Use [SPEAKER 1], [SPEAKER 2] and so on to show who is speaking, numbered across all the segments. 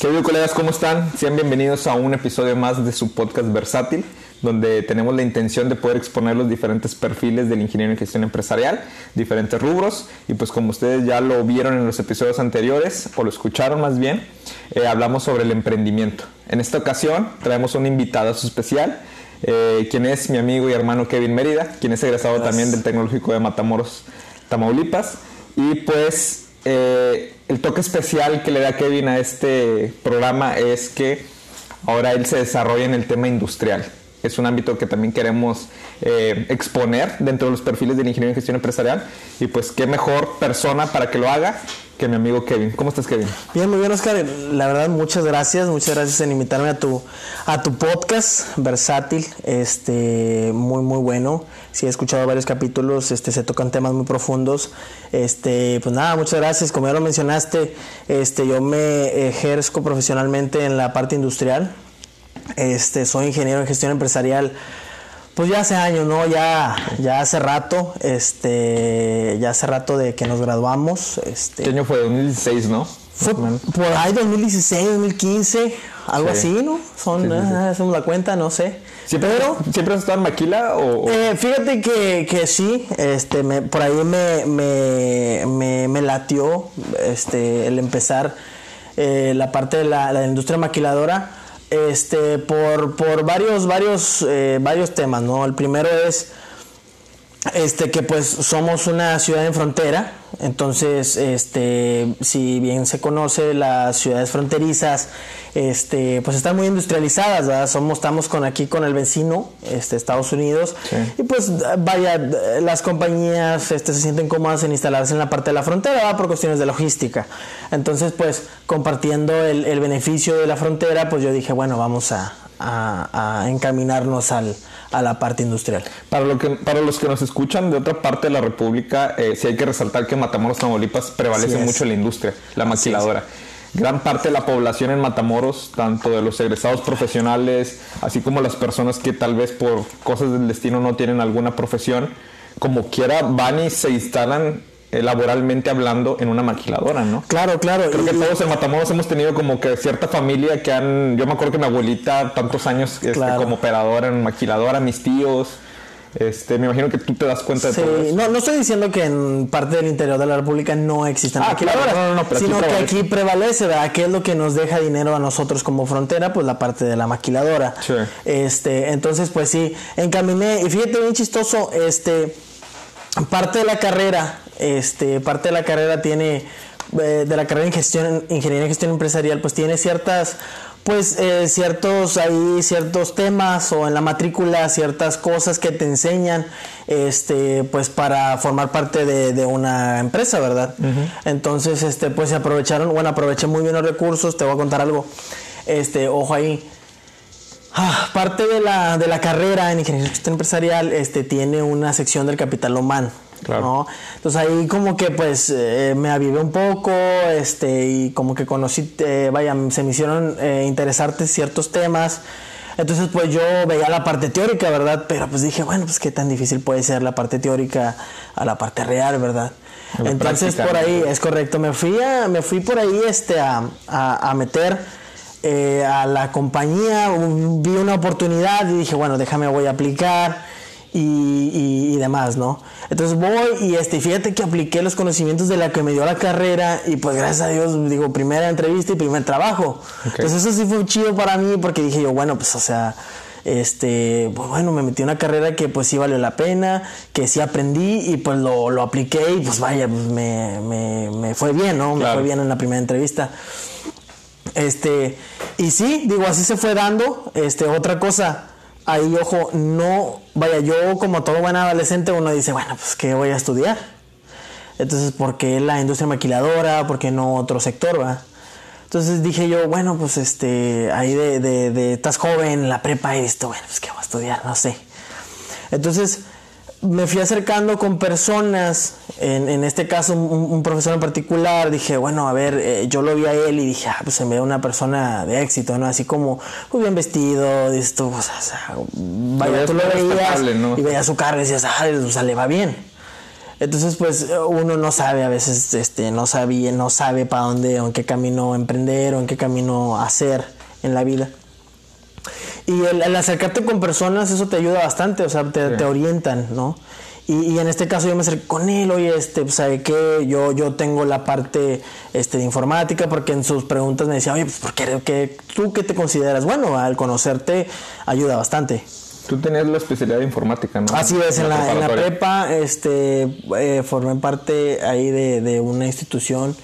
[SPEAKER 1] Queridos colegas, ¿cómo están? Sean bienvenidos a un episodio más de su podcast Versátil, donde tenemos la intención de poder exponer los diferentes perfiles del ingeniero en gestión empresarial, diferentes rubros, y pues como ustedes ya lo vieron en los episodios anteriores, o lo escucharon más bien, eh, hablamos sobre el emprendimiento. En esta ocasión traemos un invitado especial, eh, quien es mi amigo y hermano Kevin Mérida, quien es egresado también del Tecnológico de Matamoros, Tamaulipas, y pues eh, el toque especial que le da Kevin a este programa es que ahora él se desarrolla en el tema industrial. Es un ámbito que también queremos eh, exponer dentro de los perfiles del ingeniero en gestión empresarial. Y pues qué mejor persona para que lo haga que mi amigo Kevin. ¿Cómo estás, Kevin?
[SPEAKER 2] Bien, muy bien, Oscar. La verdad, muchas gracias. Muchas gracias en invitarme a tu, a tu podcast versátil. Este, muy, muy bueno. Sí, he escuchado varios capítulos. Este, se tocan temas muy profundos. Este, pues nada, muchas gracias. Como ya lo mencionaste, este, yo me ejerzo profesionalmente en la parte industrial. Este, soy ingeniero en gestión empresarial pues ya hace años, ¿no? Ya, ya hace rato, este, ya hace rato de que nos graduamos. Este,
[SPEAKER 1] ¿Qué año fue? 2016, ¿no?
[SPEAKER 2] Fue por ahí 2016, 2015, algo así, ¿no? Son, sí, hacemos la cuenta, no sé.
[SPEAKER 1] ¿Siempre, Pero, ¿Siempre has estado en Maquila o...?
[SPEAKER 2] Eh, fíjate que, que sí, este, me, por ahí me, me, me, me, latió este, el empezar eh, la parte de la, la industria maquiladora este, por, por varios, varios, eh, varios temas, ¿no? El primero es este, que pues somos una ciudad en frontera, entonces, este, si bien se conoce, las ciudades fronterizas, este, pues están muy industrializadas, ¿verdad? Somos, estamos con aquí con el vecino, este, Estados Unidos, sí. y pues vaya, las compañías, este, se sienten cómodas en instalarse en la parte de la frontera, ¿verdad? Por cuestiones de logística. Entonces, pues, compartiendo el, el beneficio de la frontera, pues yo dije, bueno, vamos a, a, a encaminarnos al, a la parte industrial.
[SPEAKER 1] Para, lo que, para los que nos escuchan de otra parte de la República, eh, sí hay que resaltar que en Matamoros, Tamaulipas prevalece mucho la industria, la maquiladora. Gran parte de la población en Matamoros, tanto de los egresados profesionales, así como las personas que tal vez por cosas del destino no tienen alguna profesión, como quiera van y se instalan laboralmente hablando en una maquiladora, ¿no?
[SPEAKER 2] Claro, claro.
[SPEAKER 1] Creo que todos en Matamoros hemos tenido como que cierta familia que han, yo me acuerdo que mi abuelita tantos años este, claro. como operadora en maquiladora, mis tíos. Este, me imagino que tú te das cuenta
[SPEAKER 2] sí,
[SPEAKER 1] de todo eso.
[SPEAKER 2] No, no estoy diciendo que en parte del interior de la República no existan
[SPEAKER 1] ah,
[SPEAKER 2] maquiladoras,
[SPEAKER 1] claro, no, no, no,
[SPEAKER 2] sino
[SPEAKER 1] aquí
[SPEAKER 2] que aquí prevalece, ¿verdad? ¿Qué es lo que nos deja dinero a nosotros como frontera? Pues la parte de la maquiladora.
[SPEAKER 1] Sí.
[SPEAKER 2] Este, entonces, pues sí, encaminé, y fíjate bien chistoso, este, parte de la carrera, este, parte de la carrera tiene, eh, de la carrera en gestión, ingeniería en gestión empresarial, pues tiene ciertas, pues eh, ciertos ahí, ciertos temas o en la matrícula ciertas cosas que te enseñan, este, pues para formar parte de, de una empresa, ¿verdad? Uh -huh. Entonces, este, pues se aprovecharon, bueno, aproveché muy bien los recursos, te voy a contar algo, este, ojo ahí. Ah, parte de la, de la carrera en ingeniería empresarial este, tiene una sección del capital humano.
[SPEAKER 1] Claro.
[SPEAKER 2] ¿no? Entonces ahí como que pues eh, me avivé un poco este, y como que conocí, eh, vaya, se me hicieron eh, interesarte ciertos temas. Entonces pues yo veía la parte teórica, ¿verdad? Pero pues dije, bueno, pues qué tan difícil puede ser la parte teórica a la parte real, ¿verdad?
[SPEAKER 1] La
[SPEAKER 2] Entonces por ahí, es correcto, me fui, a, me fui por ahí este, a, a, a meter eh, a la compañía, vi una oportunidad y dije, bueno, déjame, voy a aplicar y, y, y, demás, ¿no? Entonces voy y este, fíjate que apliqué los conocimientos de la que me dio la carrera y pues gracias a Dios, digo, primera entrevista y primer trabajo.
[SPEAKER 1] Okay.
[SPEAKER 2] Entonces eso sí fue chido para mí porque dije yo, bueno, pues o sea, este, pues bueno, me metí en una carrera que pues sí valió la pena, que sí aprendí y pues lo, lo apliqué y pues vaya, pues me, me, me fue bien, ¿no?
[SPEAKER 1] Claro.
[SPEAKER 2] Me fue bien en la primera entrevista. Este, y sí, digo, así se fue dando. Este, otra cosa, ahí, ojo, no, vaya, yo como todo buen adolescente, uno dice, bueno, pues, ¿qué voy a estudiar? Entonces, ¿por qué la industria maquiladora? ¿Por qué no otro sector, va? Entonces dije yo, bueno, pues este, ahí de, de, de estás joven, la prepa, y esto, bueno, pues qué voy a estudiar, no sé. Entonces me fui acercando con personas, en, en este caso un, un, profesor en particular, dije, bueno, a ver, eh, yo lo vi a él y dije, ah, pues se me ve una persona de éxito, ¿no? Así como, muy bien vestido, esto, o sea, vaya, tú lo veías
[SPEAKER 1] ¿no?
[SPEAKER 2] y veías su cara y decías, ah, o sea, le va bien. Entonces, pues uno no sabe a veces, este, no sabía, no sabe para dónde o en qué camino emprender o en qué camino hacer en la vida. Y el, acercarte con personas, eso te ayuda bastante, o sea, te, te orientan, ¿no? Y, en este caso yo me acerqué con él, oye, este, pues, ¿sabe qué? Yo, yo tengo la parte este, de informática, porque en sus preguntas me decía, oye, pues, ¿por qué, ¿tú qué te consideras? Bueno, al conocerte ayuda bastante.
[SPEAKER 1] Tú tenías la especialidad de informática, ¿no?
[SPEAKER 2] Así es, en la, en la, prepa este, eh, formé parte ahí de, de, una institución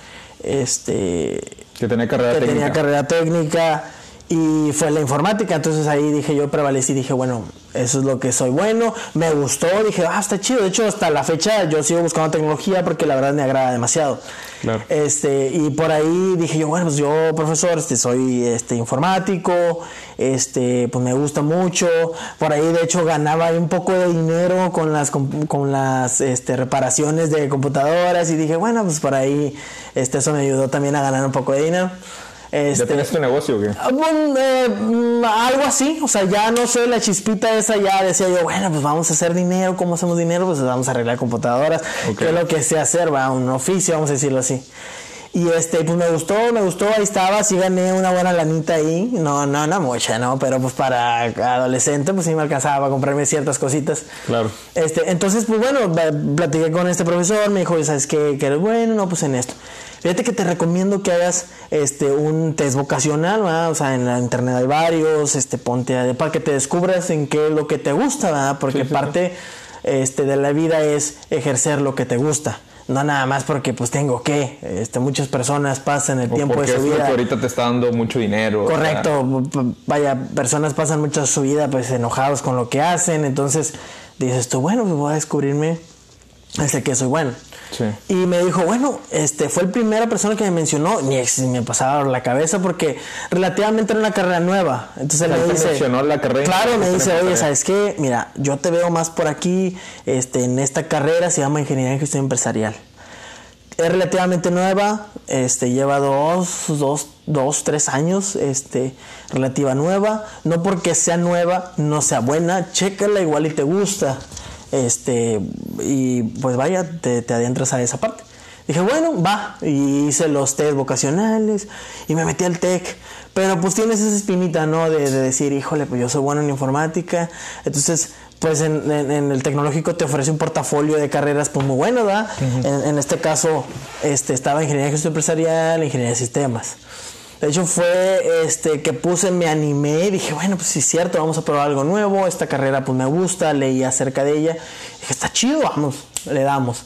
[SPEAKER 2] este,
[SPEAKER 1] que tenía carrera
[SPEAKER 2] que tenía carrera técnica y fue la informática, entonces ahí dije yo prevalecí, dije bueno, eso es lo que soy bueno, me gustó, dije, ah, está chido, de hecho hasta la fecha yo sigo buscando tecnología porque la verdad me agrada demasiado. Claro. Este, y por ahí dije yo, bueno, pues yo profesor, este, soy este informático, este, pues me gusta mucho, por ahí de hecho ganaba un poco de dinero con las con, las este, reparaciones de computadoras y dije, bueno, pues por ahí este eso me ayudó también a ganar un poco de dinero.
[SPEAKER 1] Este, ¿Ya tienes tu negocio o qué?
[SPEAKER 2] Ah, eh, mm, algo así, o sea, ya no sé, la chispita esa ya decía yo, bueno, pues vamos a hacer dinero, ¿cómo hacemos dinero? Pues vamos a arreglar computadoras, que es lo que sé hacer, va, un oficio, vamos a decirlo así. Y este, pues me gustó, me gustó, ahí estaba, sí gané una buena lanita ahí, no, no, no mucha, ¿no? Pero pues para adolescente, pues sí me alcanzaba a comprarme ciertas cositas.
[SPEAKER 1] Claro.
[SPEAKER 2] Este, entonces, pues bueno, platiqué con este profesor, me dijo, ¿sabes qué? Que eres bueno, no, pues en esto. Fíjate que te recomiendo que hagas este un test vocacional, ¿verdad? o sea, en la internet hay varios, este ponte para que te descubras en qué es lo que te gusta, ¿verdad? Porque parte este de la vida es ejercer lo que te gusta no nada más porque pues tengo que, este, muchas personas pasan el tiempo de su vida. Porque
[SPEAKER 1] ahorita te está dando mucho dinero.
[SPEAKER 2] Correcto, vaya, personas pasan mucho su vida pues enojados con lo que hacen, entonces dices tú, bueno, pues voy a descubrirme ese que soy bueno. Y me dijo, bueno, este fue la primera persona que me mencionó, ni me pasaba la cabeza porque relativamente era una carrera nueva. Entonces él me dice,
[SPEAKER 1] la carrera
[SPEAKER 2] claro, me dice, oye, ¿sabes qué? Mira, yo te veo más por aquí, este, en esta carrera se llama Ingeniería en Gestión Empresarial. Es relativamente nueva, este, lleva dos, dos, dos, tres años, este, relativa nueva. No porque sea nueva, no sea buena, chécala igual y te gusta este, y pues vaya, te, te adentras a esa parte. Dije, bueno, va. Y hice los test vocacionales y me metí al TEC. Pero pues tienes esa espinita, ¿no? De, decir, híjole, pues yo soy bueno en informática. Entonces, pues en, el tecnológico te ofrece un portafolio de carreras pues muy bueno, ¿verdad? en, este caso, este, estaba ingeniería de gestión empresarial, ingeniería de sistemas. De hecho fue este que puse, me animé y dije, bueno, pues sí es cierto, vamos a probar algo nuevo, esta carrera pues me gusta, leí acerca de ella, dije, está chido, vamos, le damos.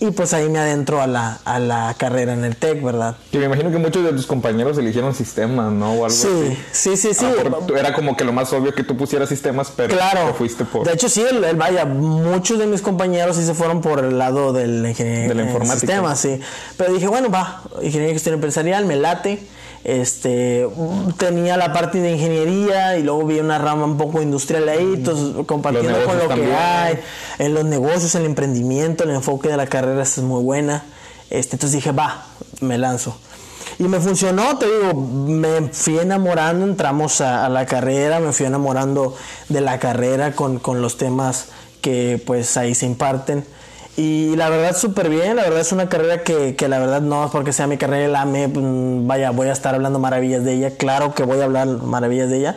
[SPEAKER 2] Y pues ahí me adentro a la, a la carrera en el TEC, ¿verdad?
[SPEAKER 1] Y me imagino que muchos de tus compañeros eligieron sistemas, ¿no? O algo
[SPEAKER 2] sí,
[SPEAKER 1] así.
[SPEAKER 2] sí, sí, sí.
[SPEAKER 1] Ah, era como que lo más obvio que tú pusieras sistemas, pero
[SPEAKER 2] claro.
[SPEAKER 1] fuiste por...
[SPEAKER 2] De hecho, sí, el, vaya, muchos de mis compañeros sí se fueron por el lado del ingeniería de la informática. Sistemas, sí. Pero dije, bueno, va, ingeniería de gestión empresarial, me late este tenía la parte de ingeniería y luego vi una rama un poco industrial ahí, mm. entonces compartiendo con lo que hay, en los negocios, el emprendimiento, el enfoque de la carrera es muy buena. Este, entonces dije, va, me lanzo. Y me funcionó, te digo, me fui enamorando, entramos a, la carrera, me fui enamorando de la carrera con, con los temas que pues ahí se imparten. Y la verdad súper bien, la verdad es una carrera que, que, la verdad no es porque sea mi carrera la AME, mm, vaya, voy a estar hablando maravillas de ella, claro que voy a hablar maravillas de ella.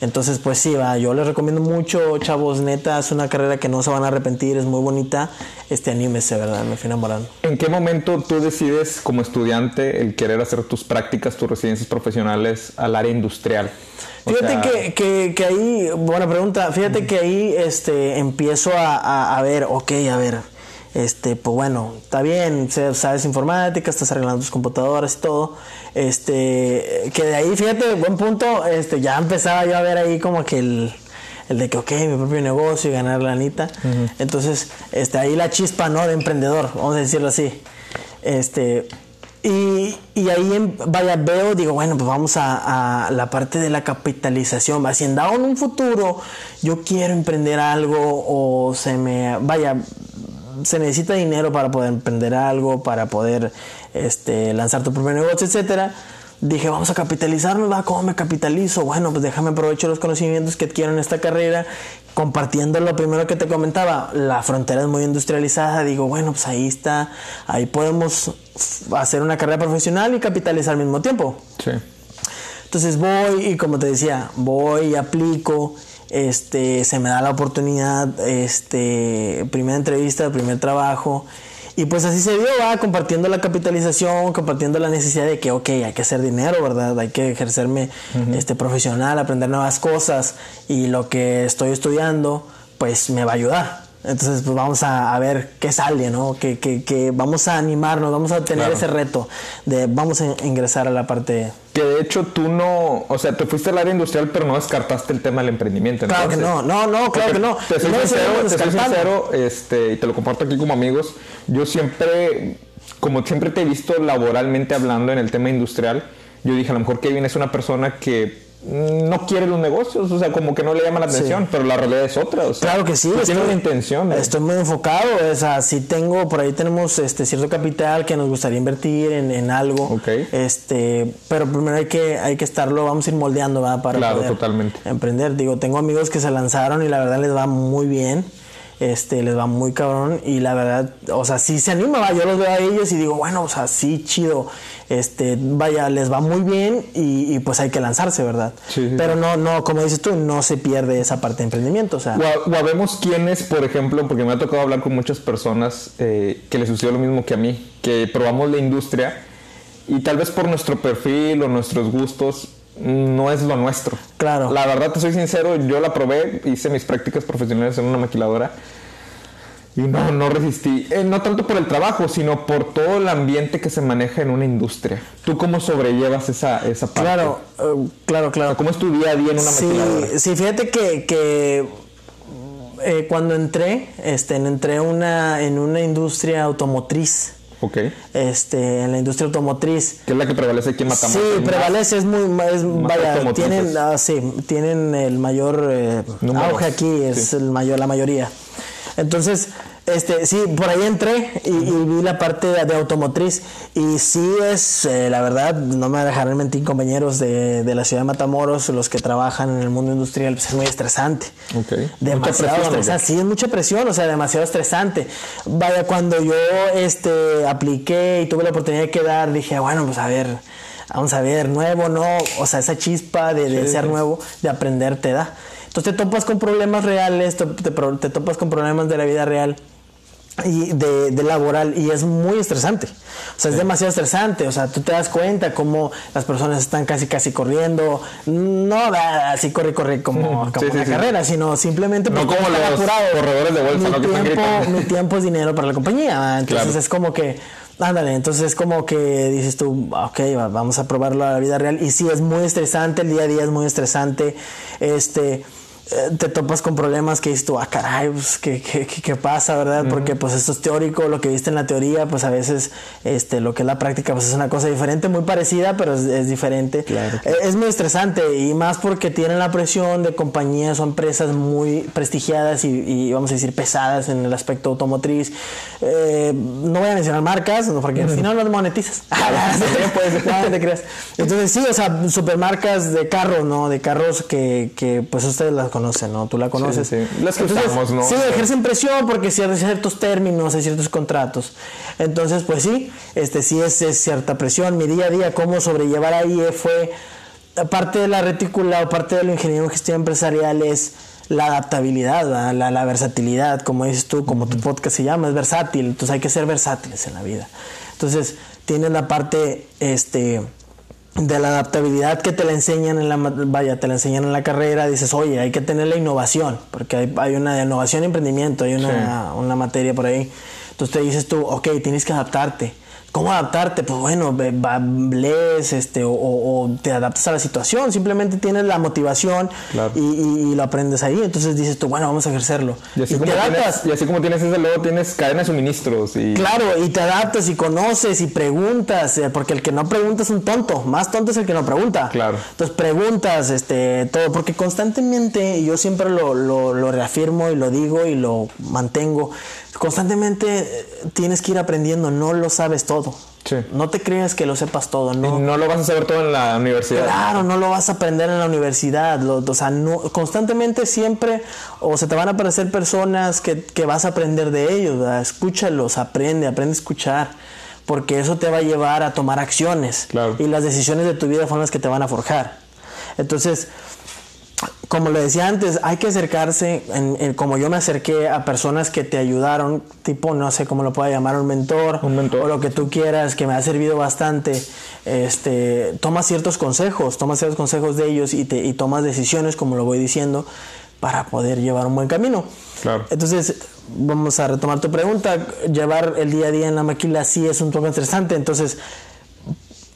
[SPEAKER 2] Entonces, pues sí, va, yo les recomiendo mucho, chavos, neta, es una carrera que no se van a arrepentir, es muy bonita. Este anímese, ¿verdad? Me fui enamorando.
[SPEAKER 1] ¿En qué momento tú decides como estudiante el querer hacer tus prácticas, tus residencias profesionales al área industrial?
[SPEAKER 2] Fíjate que, que, que, ahí, buena pregunta, fíjate que ahí este, empiezo a, a, a ver, ok, a ver, este, pues bueno, está bien, sabes informática, estás arreglando tus computadoras y todo, este, que de ahí, fíjate, buen punto, este, ya empezaba yo a ver ahí como que el, el de que, ok, mi propio negocio y ganar la anita, entonces, este, ahí la chispa, ¿no?, de emprendedor, vamos a decirlo así, este, y, y, ahí, vaya, veo, digo, bueno, pues vamos a, a, la parte de la capitalización. Si en dado en un futuro yo quiero emprender algo o se me, vaya, se necesita dinero para poder emprender algo, para poder este, lanzar tu propio negocio, etcétera. dije, vamos a capitalizarnos, ¿va? ¿Cómo me capitalizo? Bueno, pues déjame aprovechar los conocimientos que adquiero en esta carrera, compartiendo lo primero que te comentaba, la frontera es muy industrializada, digo, bueno, pues ahí está, ahí podemos hacer una carrera profesional y capitalizar al mismo tiempo.
[SPEAKER 1] Sí.
[SPEAKER 2] Entonces voy y como te decía, voy y aplico, este, se me da la oportunidad, este, primera entrevista, primer trabajo, y pues así se dio, va compartiendo la capitalización, compartiendo la necesidad de que, ok, hay que hacer dinero, ¿verdad? Hay que ejercerme este, profesional, aprender nuevas cosas y lo que estoy estudiando, pues me va a ayudar. Entonces, pues vamos a, ver qué sale, ¿no? Que, que, que, vamos a animarnos, vamos a tener ese reto de vamos a ingresar a la parte...
[SPEAKER 1] Que de hecho tú no, o sea, te fuiste al área industrial, pero no descartaste el tema del emprendimiento.
[SPEAKER 2] Claro que no, no, no, claro que no.
[SPEAKER 1] Te soy sincero, te soy sincero este, y te lo comparto aquí como amigos, yo siempre, como siempre te he visto laboralmente hablando en el tema industrial, yo dije, a lo mejor Kevin es una persona que no quiere los negocios, o sea, como que no le llama la atención, pero la realidad es otra. O
[SPEAKER 2] sea, claro que sí,
[SPEAKER 1] tiene una intención.
[SPEAKER 2] Estoy muy enfocado, o sea, sí tengo, por ahí tenemos este cierto capital que nos gustaría invertir en, algo. Este, pero primero hay que, hay que estarlo, vamos a ir moldeando, ¿va? Para
[SPEAKER 1] claro, totalmente.
[SPEAKER 2] emprender. Digo, tengo amigos que se lanzaron y la verdad les va muy bien este, les va muy cabrón y la verdad, o sea, sí se anima, va, yo los veo a ellos y digo, bueno, o sea, sí, chido, este, vaya, les va muy bien y, pues hay que lanzarse, ¿verdad? Pero no, no, como dices tú, no se pierde esa parte de emprendimiento, o sea.
[SPEAKER 1] O, vemos quiénes, por ejemplo, porque me ha tocado hablar con muchas personas eh, que les sucedió lo mismo que a mí, que probamos la industria y tal vez por nuestro perfil o nuestros gustos no es lo nuestro.
[SPEAKER 2] Claro.
[SPEAKER 1] La verdad, te soy sincero, yo la probé, hice mis prácticas profesionales en una maquiladora y no, no resistí. Eh, no tanto por el trabajo, sino por todo el ambiente que se maneja en una industria. ¿Tú cómo sobrellevas esa, esa parte?
[SPEAKER 2] Claro, eh, claro, claro.
[SPEAKER 1] ¿Cómo es tu día a día en una
[SPEAKER 2] sí,
[SPEAKER 1] maquiladora?
[SPEAKER 2] Sí, fíjate que, que eh, cuando entré, este, entré una, en una industria automotriz.
[SPEAKER 1] Ok.
[SPEAKER 2] Este, en la industria automotriz.
[SPEAKER 1] Que es la que prevalece aquí en Matamoros.
[SPEAKER 2] Sí, prevalece, es muy, es, vaya, tienen, ah, sí, tienen el mayor eh, auge aquí, es el mayor, la mayoría. Entonces, este, sí, por ahí entré y, vi la parte de, automotriz y sí es, eh, la verdad, no me dejarán mentir compañeros de, de, la ciudad de Matamoros, los que trabajan en el mundo industrial, pues es muy estresante.
[SPEAKER 1] Okay.
[SPEAKER 2] Demasiado estresante. Sí, es mucha presión, o sea, demasiado estresante. Vaya, cuando yo este, apliqué y tuve la oportunidad de quedar, dije, bueno, pues a ver, vamos a ver, nuevo, no, o sea, esa chispa de, de ser nuevo, de aprender te da. Entonces te topas con problemas reales, te, te, topas con problemas de la vida real y de, de, laboral y es muy estresante. O sea, es demasiado estresante. O sea, tú te das cuenta cómo las personas están casi casi corriendo. No así corre, corre como, como una carrera, sino simplemente
[SPEAKER 1] no como los corredores de bolsa,
[SPEAKER 2] mi, tiempo, mi tiempo es dinero para la compañía. Entonces es como que Ándale, entonces es como que dices tú, ok, vamos a probarlo a la vida real. Y sí, es muy estresante, el día a día es muy estresante. Este, te topas con problemas que dices tú, ah, caray, pues, ¿qué, qué, qué pasa, verdad? Porque pues esto es teórico, lo que viste en la teoría, pues a veces este, lo que es la práctica, pues es una cosa diferente, muy parecida, pero es, diferente.
[SPEAKER 1] Claro,
[SPEAKER 2] eh, Es muy estresante y más porque tienen la presión de compañías o empresas muy prestigiadas y, vamos a decir pesadas en el aspecto automotriz. Eh, no voy a mencionar marcas, porque al final no monetizas. Entonces sí, o sea, supermarcas de carros, ¿no? De carros que, que pues ustedes las conocen, ¿no? Tú la conoces.
[SPEAKER 1] Sí, Las que usamos, ¿no?
[SPEAKER 2] Sí, ejercen presión porque hay ciertos términos, hay ciertos contratos. Entonces, pues sí, este sí es, cierta presión. Mi día a día, cómo sobrellevar ahí fue parte de la retícula o parte de lo ingeniero en gestión empresarial es la adaptabilidad, la, la, versatilidad, como dices tú, como tu podcast se llama, es versátil, entonces hay que ser versátiles en la vida. Entonces, tienes la parte, este, de la adaptabilidad que te la enseñan en la vaya te la enseñan en la carrera dices oye hay que tener la innovación porque hay, hay una de innovación y emprendimiento hay una, una materia por ahí. Entonces te dices tú ok tienes que adaptarte ¿Cómo adaptarte? Pues bueno, lees este, o, te adaptas a la situación, simplemente tienes la motivación y, lo aprendes ahí, entonces dices tú, bueno, vamos a ejercerlo.
[SPEAKER 1] Y así, como, te adaptas. Tienes, y así como tienes ese luego tienes cadena de suministros. Y...
[SPEAKER 2] Claro, y te adaptas y conoces y preguntas, eh, porque el que no pregunta es un tonto, más tonto es el que no pregunta.
[SPEAKER 1] Claro.
[SPEAKER 2] Entonces preguntas, este, todo, porque constantemente, y yo siempre lo, lo, lo reafirmo y lo digo y lo mantengo, constantemente eh, tienes que ir aprendiendo, no lo sabes todo.
[SPEAKER 1] Sí.
[SPEAKER 2] No te creas que lo sepas todo, ¿no?
[SPEAKER 1] No lo vas a saber todo en la universidad.
[SPEAKER 2] Claro, no lo vas a aprender en la universidad. Lo- o sea, no, constantemente siempre o se te van a aparecer personas que, que vas a aprender de ellos. ¿verdad? Escúchalos, aprende, aprende a escuchar. Porque eso te va a llevar a tomar acciones.
[SPEAKER 1] Claro.
[SPEAKER 2] Y las decisiones de tu vida son las que te van a forjar. Entonces, como le decía antes, hay que acercarse, en- en- como yo me acerqué a personas que te ayudaron, tipo, no sé cómo lo pueda llamar, un mentor,
[SPEAKER 1] Un mentor.
[SPEAKER 2] o lo que tú quieras, que me ha servido bastante. Este, toma ciertos consejos, toma ciertos consejos de ellos y, te, y tomas decisiones, como lo voy diciendo, para poder llevar un buen camino.
[SPEAKER 1] Claro.
[SPEAKER 2] Entonces, vamos a retomar tu pregunta. Llevar el día a día en la maquila sí es un poco estresante. Entonces,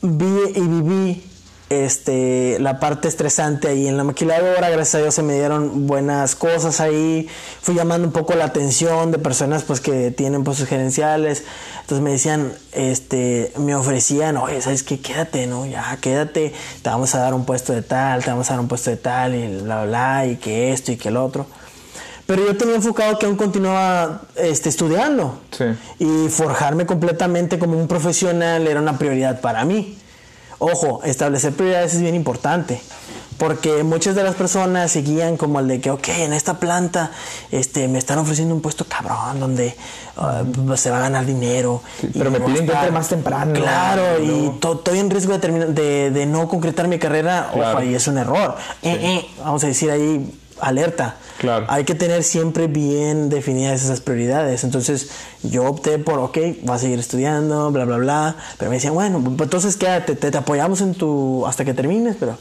[SPEAKER 2] vi y viví este la parte estresante ahí en la maquiladora. Gracias a Dios se me dieron buenas cosas ahí. Fui llamando un poco la atención de personas pues que tienen puestos gerenciales. Entonces me decían este me ofrecían oye sabes qué quédate no ya quédate. Te vamos a dar un puesto de tal te vamos a dar un puesto de tal y bla bla y que esto y que el otro pero yo tenía enfocado que aún continuaba este, estudiando.
[SPEAKER 1] Sí.
[SPEAKER 2] Y forjarme completamente como un profesional era una prioridad para mí. Ojo, establecer prioridades es bien importante. Porque muchas de las personas seguían como el de que, ok, en esta planta este, me están ofreciendo un puesto cabrón donde ah, se va a ganar dinero.
[SPEAKER 1] Sí, pero me piden que entre más temprano.
[SPEAKER 2] Claro, y
[SPEAKER 1] No.
[SPEAKER 2] estoy en riesgo de, terminar- de, de no concretar mi carrera.
[SPEAKER 1] Claro.
[SPEAKER 2] Ojo, ahí es un error. Eh, eh, vamos a decir ahí, alerta.
[SPEAKER 1] Claro.
[SPEAKER 2] Hay que tener siempre bien definidas esas prioridades. Entonces yo opté por, ok, vas a seguir estudiando, bla, bla, bla. Pero me decían, bueno, pues entonces quédate, te, te apoyamos en tu, hasta que termines, pero...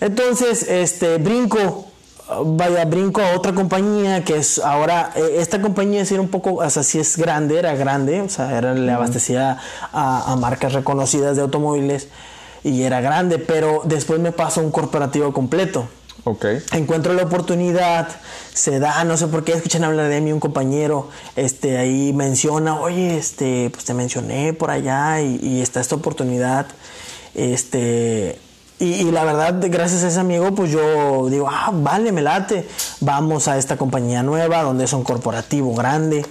[SPEAKER 2] Entonces, este, brinco, vaya, brinco a otra compañía que es ahora, eh, esta compañía sí era un poco, o sea, sí es grande, era grande, o sea, era, le abastecía a, a marcas reconocidas de automóviles y era grande, pero después me pasó a un corporativo completo
[SPEAKER 1] Ok.
[SPEAKER 2] encuentro la oportunidad, se da, no sé por qué escuchan hablar de mí un compañero, este ahí menciona, oye, este, pues te mencioné por allá y, está esta oportunidad, este, y, la verdad, gracias a ese amigo, pues yo digo, ah, vale, me late, vamos a esta compañía nueva donde es un corporativo grande,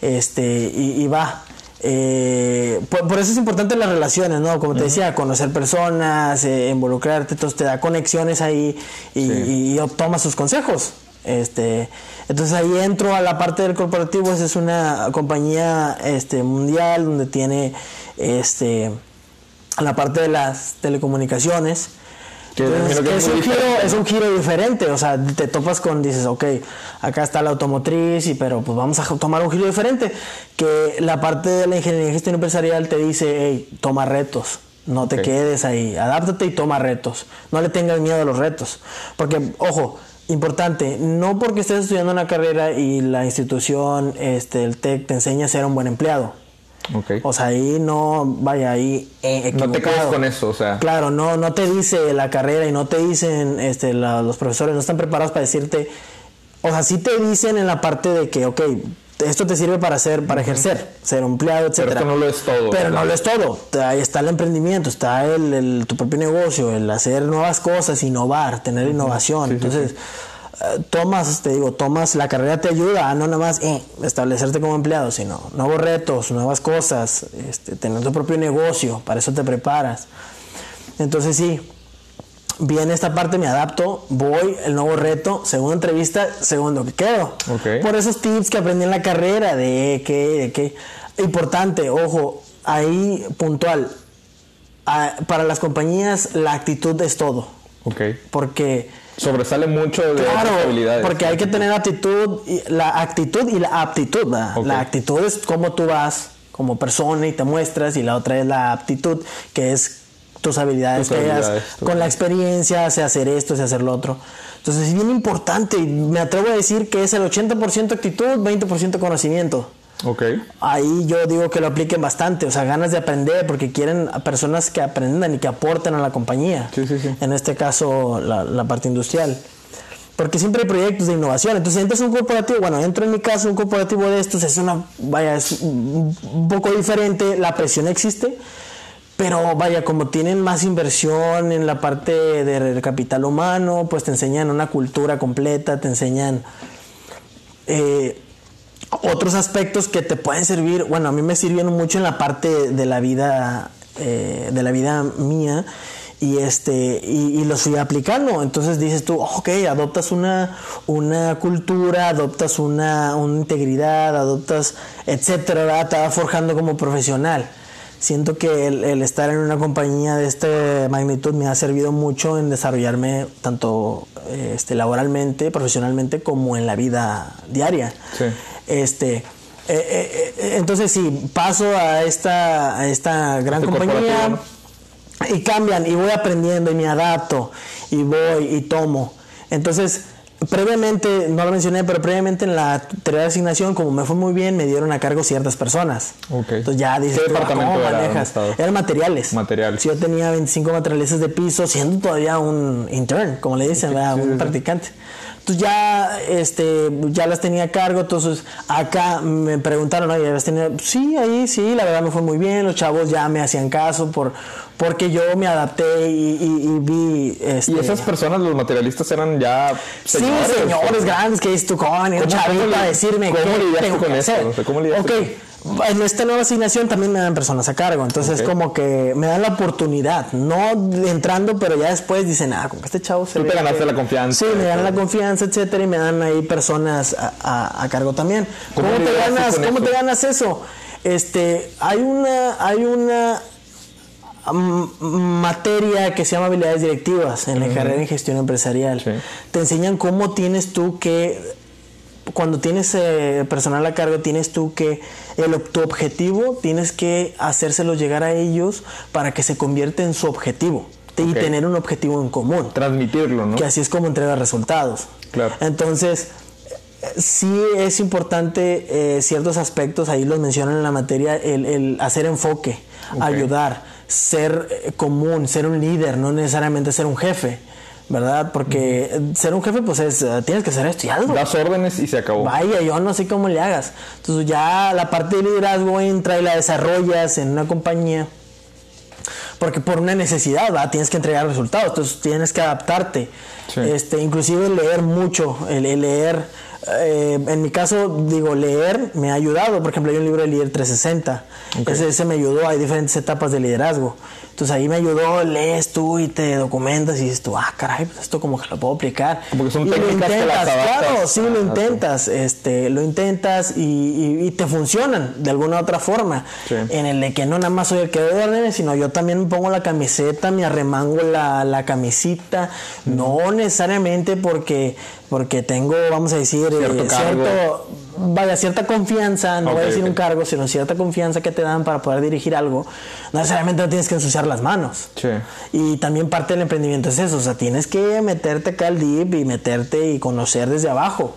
[SPEAKER 2] este, y va. Eh, por, por eso es importante las relaciones, ¿no? Como te decía, conocer personas, eh, involucrarte, entonces te da conexiones ahí y, y- y tomas sus consejos. Este, entonces ahí entro a la parte del corporativo, esa es una compañía este, mundial donde tiene este, la parte de las telecomunicaciones. Entonces,
[SPEAKER 1] que es
[SPEAKER 2] un giro,
[SPEAKER 1] diferente.
[SPEAKER 2] es un giro diferente, o sea, te topas con, dices, ok, acá está la automotriz, y, pero pues vamos a tomar un giro diferente, que la parte de la ingeniería gestión empresarial te dice, hey, toma retos, no te quedes ahí, adáptate y toma retos, no le tengas miedo a los retos, porque, ojo, importante, no porque estés estudiando una carrera y la institución, este, el TEC te enseña a ser un buen empleado, O sea, ahí no, vaya, ahí eh,
[SPEAKER 1] No te
[SPEAKER 2] equivocado.
[SPEAKER 1] con eso, o sea.
[SPEAKER 2] Claro, no, no te dice la carrera y no te dicen, este, la- los profesores no están preparados para decirte, o sea, sí te dicen en la parte de que, ok, esto te sirve para hacer, para ejercer, ser empleado, etcétera.
[SPEAKER 1] esto no lo es todo,
[SPEAKER 2] Pero
[SPEAKER 1] ¿verdad?
[SPEAKER 2] no lo es todo. Ahí está el emprendimiento, está el, el- tu propio negocio, el hacer nuevas cosas, innovar, tener innovación. Entonces, tomas, te digo, tomas, la carrera te ayuda a no nada más eh, establecerte como empleado, sino nuevos retos, nuevas cosas, este, tener tu propio negocio, para eso te preparas. Entonces sí, viene esta parte, me adapto, voy, el nuevo reto, segunda entrevista, segundo que quedo. Por esos tips que aprendí en la carrera, de que, de que, importante, ojo, ahí puntual, ah, para las compañías la actitud es todo, porque...
[SPEAKER 1] Sobresale mucho de
[SPEAKER 2] Claro,
[SPEAKER 1] habilidades.
[SPEAKER 2] porque hay que tener actitud, y la actitud y la aptitud. ¿verdad?
[SPEAKER 1] Ok.
[SPEAKER 2] La actitud es cómo tú vas como persona y te muestras y la otra es la aptitud, que es tus habilidades,
[SPEAKER 1] Tus
[SPEAKER 2] que hayas
[SPEAKER 1] habilidades, tu-
[SPEAKER 2] con la experiencia, sé hacer esto, sé hacer lo otro. Entonces es bien importante y me atrevo a decir que es el 80% actitud, 20% conocimiento.
[SPEAKER 1] Ok.
[SPEAKER 2] Ahí yo digo que lo apliquen bastante, o sea, ganas de aprender, porque quieren a personas que aprendan y que aporten a la compañía.
[SPEAKER 1] Sí, sí, sí.
[SPEAKER 2] En este caso, la, la parte industrial. Porque siempre hay proyectos de innovación. Entonces, entras a un corporativo, bueno, entro en mi caso, un corporativo de estos es una, vaya, es un poco diferente, la presión existe, pero vaya, como tienen más inversión en la parte de capital humano, pues te enseñan una cultura completa, te enseñan eh, otros aspectos que te pueden servir, bueno, a mí me sirvieron mucho en la parte de la vida, eh, de la vida mía y este y, los fui aplicando. Entonces dices tú ok adoptas una una cultura adoptas una, una integridad adoptas etcétera te va forjando como profesional siento que el, estar en una compañía de esta magnitud me ha servido mucho en desarrollarme tanto este laboralmente profesionalmente como en la vida diaria sí. este eh, eh, eh, entonces sí paso a esta a esta gran compañía y cambian y voy aprendiendo y me adapto y voy y tomo. Entonces, previamente, no lo mencioné, pero previamente en la anterior asignación, como me fue muy bien, me dieron a cargo ciertas personas. Entonces ya dices,
[SPEAKER 1] ¿Qué departamento
[SPEAKER 2] manejas? Eran materiales.
[SPEAKER 1] Materiales.
[SPEAKER 2] Si yo tenía 25 materiales de piso, siendo todavía un intern, como le dicen, un practicante. Entonces ya, este, ya las tenía a cargo, entonces acá me preguntaron, oye, ¿las tenía? Sí, ahí sí, la verdad me fue muy bien, los chavos ya me hacían caso por, porque yo me adapté y, vi... Este,
[SPEAKER 1] y esas personas, los materialistas, eran ya...
[SPEAKER 2] Señores, sí, señores grandes, que es tu con, chavito a decirme
[SPEAKER 1] ¿cómo qué tengo con que hacer. ¿Cómo
[SPEAKER 2] ok, en esta nueva asignación también me dan personas a cargo, entonces como que me dan la oportunidad, no entrando, pero ya después dicen, ah, como que este chavo se...
[SPEAKER 1] Tú te ganaste la confianza.
[SPEAKER 2] Sí, me dan la confianza, etcétera, y me dan ahí personas a, cargo también. ¿Cómo, te ganas? ¿Cómo te ganas eso? Este, hay una, hay una materia que se llama habilidades directivas en la carrera en gestión empresarial. Te enseñan cómo tienes tú que cuando tienes eh, personal a cargo, tienes tú que, el, tu objetivo, tienes que hacérselo llegar a ellos para que se convierta en su objetivo y tener un objetivo en común.
[SPEAKER 1] Transmitirlo, ¿no?
[SPEAKER 2] Que así es como entrega resultados.
[SPEAKER 1] Claro.
[SPEAKER 2] Entonces, sí es importante eh, ciertos aspectos, ahí los mencionan en la materia, el, hacer enfoque, ayudar, ser eh, común, ser un líder, no necesariamente ser un jefe. ¿Verdad? Porque ser un jefe, pues es, eh, tienes que hacer esto y algo.
[SPEAKER 1] Das órdenes y se acabó.
[SPEAKER 2] Vaya, yo no sé cómo le hagas. Entonces ya la parte de liderazgo entra y la desarrollas en una compañía. Porque por una necesidad, ¿verdad? Tienes que entregar resultados, entonces tienes que adaptarte. Este, inclusive leer mucho, el, leer, eh, en mi caso, digo, leer me ha ayudado. Por ejemplo, hay un libro de Líder 360. Ese, ese me ayudó, hay diferentes etapas de liderazgo. Entonces ahí me ayudó, lees tú y te documentas y dices tú, ah, caray, pues esto como que lo puedo aplicar.
[SPEAKER 1] Como que son
[SPEAKER 2] y lo intentas, claro, sí, lo intentas, este, lo intentas y, te funcionan de alguna otra forma. En el de que no nada más soy el que doy órdenes, sino yo también me pongo la camiseta, me arremango la, la camisita, no necesariamente porque, porque tengo, vamos a decir,
[SPEAKER 1] cierto,
[SPEAKER 2] eh, cierto vaya, cierta confianza, no voy a decir un cargo, sino cierta confianza que te dan para poder dirigir algo, no necesariamente no tienes que ensuciar las manos. Y también parte del emprendimiento es eso, o sea, tienes que meterte acá al deep y meterte y conocer desde abajo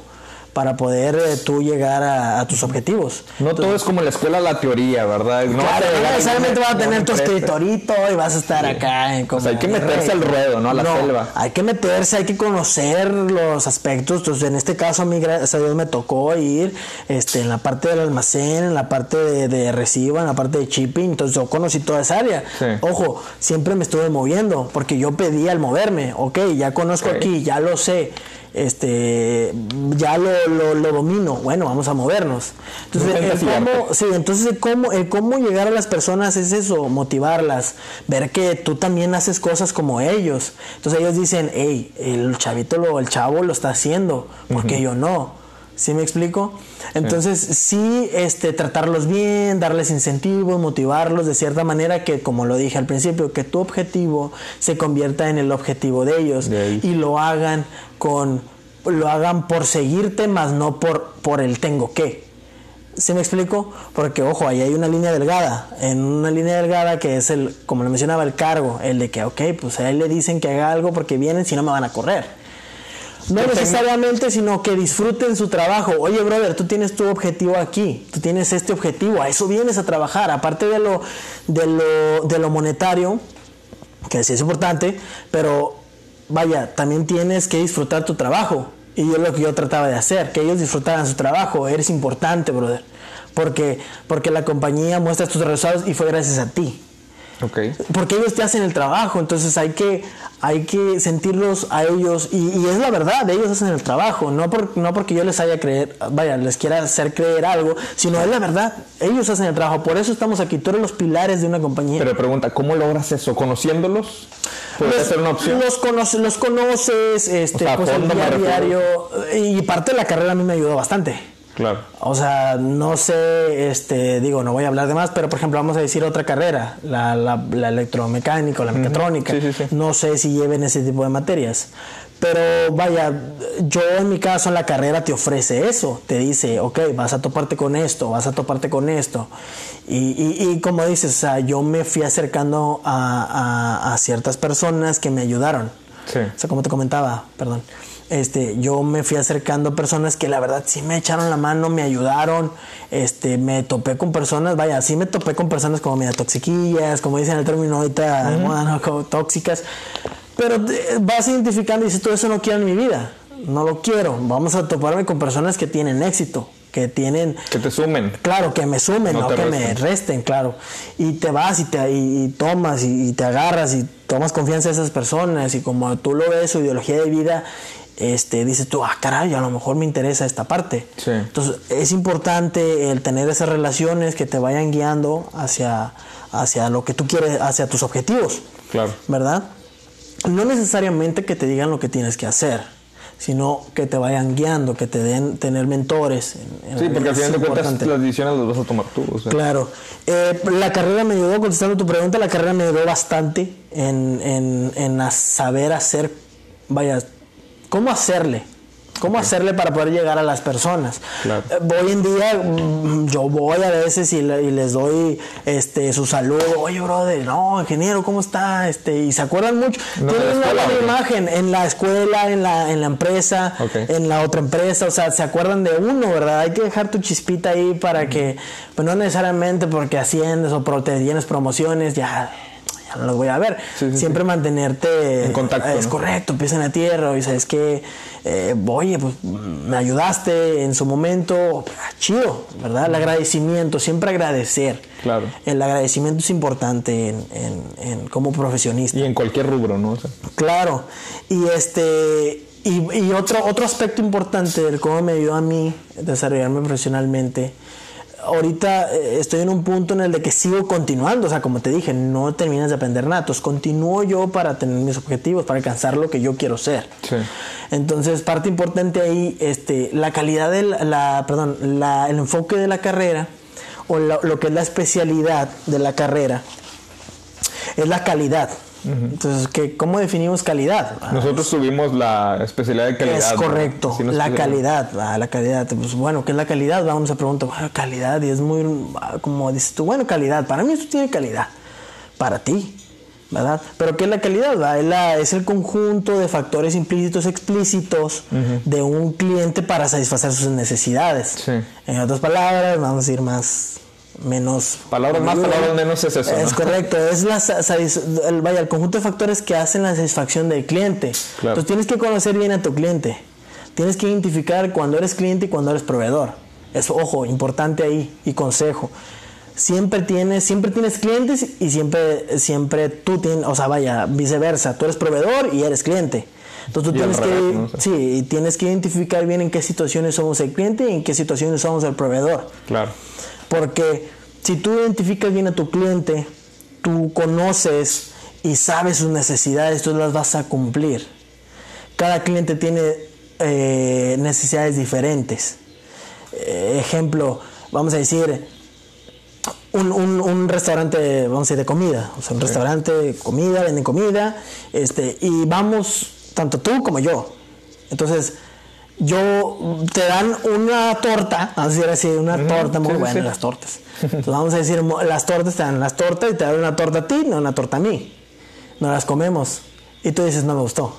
[SPEAKER 2] para poder eh, tú llegar a, tus objetivos.
[SPEAKER 1] No todo es como la escuela, la teoría, ¿verdad?
[SPEAKER 2] No claro, no necesariamente vas a tener tu escritorito y vas a estar acá. En
[SPEAKER 1] como hay que meterse al ruedo, ¿no? A la selva.
[SPEAKER 2] Hay que meterse, hay que conocer los aspectos. Entonces, en este caso, a mí, gracias a Dios, me tocó ir este, en la parte del almacén, en la parte de, de recibo, en la parte de shipping. Entonces, yo conocí toda esa área. Ojo, siempre me estuve moviendo porque yo pedía el moverme. Ok, ya conozco aquí, ya lo sé este ya lo, lo, domino, bueno, vamos a movernos. Entonces, el cómo, sí, entonces el cómo, el cómo llegar a las personas es eso, motivarlas, ver que tú también haces cosas como ellos. Entonces ellos dicen, hey, el chavito, lo, el chavo lo está haciendo, porque yo no? ¿Sí me explico? Entonces, sí, este, tratarlos bien, darles incentivos, motivarlos de cierta manera que, como lo dije al principio, que tu objetivo se convierta en el objetivo de ellos y lo hagan con, lo hagan por seguirte, más no por, por el tengo que. ¿Sí me explico? Porque, ojo, ahí hay una línea delgada. En una línea delgada que es el, como lo mencionaba, el cargo. El de que, ok, pues a él le dicen que haga algo porque vienen, si no me van a correr. No necesariamente, sino que disfruten su trabajo. Oye, brother, tú tienes tu objetivo aquí, tú tienes este objetivo, a eso vienes a trabajar, aparte de lo, de lo, de lo monetario, que sí es importante, pero vaya, también tienes que disfrutar tu trabajo. Y yo lo que yo trataba de hacer, que ellos disfrutaran su trabajo, eres importante, brother. Porque, porque la compañía muestra tus resultados y fue gracias a ti. Porque ellos te hacen el trabajo, entonces hay que, hay que sentirlos a ellos, y, y es la verdad, ellos hacen el trabajo, no, por, no porque yo les haya creer, vaya, les quiera hacer creer algo, sino es la verdad, ellos hacen el trabajo, por eso estamos aquí, tú eres los pilares de una compañía.
[SPEAKER 1] Pero pregunta, ¿cómo logras eso? ¿Conociéndolos? ¿Puede
[SPEAKER 2] Los-
[SPEAKER 1] ser una opción?
[SPEAKER 2] Los, conoce- los conoces, este,
[SPEAKER 1] O sea, a
[SPEAKER 2] pues el día diario, y parte de la carrera a mí me ayudó bastante.
[SPEAKER 1] Claro.
[SPEAKER 2] O sea, no sé, este, digo, no voy a hablar de más, pero por ejemplo, vamos a decir otra carrera, la, la, la electromecánica o la mecatrónica.
[SPEAKER 1] Sí, sí, sí.
[SPEAKER 2] No sé si lleven ese tipo de materias. Pero vaya, yo en mi caso en la carrera te ofrece eso, te dice, ok, vas a toparte con esto, vas a toparte con esto. Y, y, y como dices, o sea, yo me fui acercando a, a- a ciertas personas que me ayudaron. O sea, como te comentaba, perdón. Este, yo me fui acercando a personas que la verdad sí me echaron la mano, me ayudaron. Este, me topé con personas, vaya, sí me topé con personas como media toxiquillas, como dicen el término ahorita de moda, ¿no? Como tóxicas. Pero te- vas identificando y dices, todo eso no quiero en mi vida. No lo quiero. Vamos a toparme con personas que tienen éxito, que tienen
[SPEAKER 1] Que te sumen.
[SPEAKER 2] Claro, que me sumen,
[SPEAKER 1] No
[SPEAKER 2] que me
[SPEAKER 1] resten.
[SPEAKER 2] claro. Y te vas y, te, y, y tomas y, y te agarras y tomas confianza en esas personas y como tú lo ves, su ideología de vida, este, dices tú, ah, caray, a lo mejor me interesa esta parte.
[SPEAKER 1] Sí.
[SPEAKER 2] Entonces, es importante el tener esas relaciones que te vayan guiando hacia, hacia lo que tú quieres, hacia tus objetivos,
[SPEAKER 1] Claro.
[SPEAKER 2] ¿verdad? No necesariamente que te digan lo que tienes que hacer, sino que te vayan guiando, que te den tener mentores. en- en
[SPEAKER 1] Sí, porque al final de cuentas las decisiones las vas a tomar tú. o sea.
[SPEAKER 2] Claro. Eh, la carrera me ayudó, contestando tu pregunta, la carrera me ayudó bastante en, en, en a- saber hacer, vaya, cómo hacerle. ¿Cómo hacerle para poder llegar a las personas?
[SPEAKER 1] Claro.
[SPEAKER 2] Eh, Hoy en día mm, yo voy a veces y, le- y les doy este su saludo. Oye, brother, no, ingeniero, ¿cómo está? Este, y se acuerdan mucho.
[SPEAKER 1] No,
[SPEAKER 2] Tienen una buena imagen en la escuela, en la, en la empresa, en la otra empresa, o sea, se acuerdan de uno, ¿verdad? Hay que dejar tu chispita ahí para que, pues no necesariamente porque asciendes o te tienes promociones, ya, ya no los voy a ver.
[SPEAKER 1] Sí, sí,
[SPEAKER 2] Siempre mantenerte
[SPEAKER 1] En contacto,
[SPEAKER 2] Es
[SPEAKER 1] ¿no?
[SPEAKER 2] correcto, pies en la tierra y sabes que, eh, oye, pues me ayudaste en su momento, ah, chido, ¿verdad? El agradecimiento, siempre agradecer.
[SPEAKER 1] Claro.
[SPEAKER 2] El agradecimiento es importante en, en- en como profesionista.
[SPEAKER 1] Y en cualquier rubro, ¿no? O sea,
[SPEAKER 2] Claro. Y este y, y otro otro aspecto importante del cómo me ayudó a mí desarrollarme profesionalmente. Ahorita eh, estoy en un punto en el de que sigo continuando, o sea, como te dije, no terminas de aprender nada, entonces continúo yo para tener mis objetivos, para alcanzar lo que yo quiero ser.
[SPEAKER 1] Sí.
[SPEAKER 2] Entonces, parte importante ahí, este, la calidad del, la, perdón, la- el enfoque de la carrera o la- lo que es la especialidad de la carrera es la calidad. Entonces, ¿qué, ¿cómo definimos calidad? Ah,
[SPEAKER 1] Nosotros tuvimos la especialidad de calidad.
[SPEAKER 2] es correcto,
[SPEAKER 1] Sí
[SPEAKER 2] la calidad, ah, la calidad. Pues bueno, ¿qué es la calidad? Vamos a preguntar, bueno, calidad, y es muy, ah, como dices tú, bueno, calidad, para mí esto tiene calidad, para ti, ¿verdad? Pero ¿qué es la calidad? Es, la- es el conjunto de factores implícitos, explícitos de un cliente para satisfacer sus necesidades.
[SPEAKER 1] Sí.
[SPEAKER 2] En otras palabras, vamos a ir más, menos...
[SPEAKER 1] Palabras más, palabras menos es eso.
[SPEAKER 2] Es
[SPEAKER 1] ¿no?
[SPEAKER 2] correcto, es la, el, vaya, el conjunto de factores que hacen la satisfacción del cliente.
[SPEAKER 1] Claro.
[SPEAKER 2] Entonces tienes que conocer bien a tu cliente. Tienes que identificar cuando eres cliente y cuando eres proveedor. Es ojo, importante ahí y consejo. Siempre tienes, siempre tienes clientes y siempre, siempre tú tienes, o sea, vaya, viceversa. Tú eres proveedor y eres cliente. Entonces tú tienes que, sí, tienes que identificar bien en qué situaciones somos el cliente y en qué situaciones somos el proveedor.
[SPEAKER 1] Claro.
[SPEAKER 2] Porque si tú identificas bien a tu cliente, tú conoces y sabes sus necesidades, tú las vas a cumplir. Cada cliente tiene eh, necesidades diferentes. Eh, ejemplo, vamos a decir, un, un- un restaurante, vamos a decir, de comida. O sea, un restaurante de comida, venden comida, este, y vamos, tanto tú como yo. Entonces, yo te dan una torta, vamos a decir así, una torta muy
[SPEAKER 1] sí,
[SPEAKER 2] buena,
[SPEAKER 1] sí.
[SPEAKER 2] las tortas. Entonces, vamos a decir, las tortas te dan las tortas y te dan una torta a ti, no una torta a mí. No las comemos. Y tú dices, no me gustó.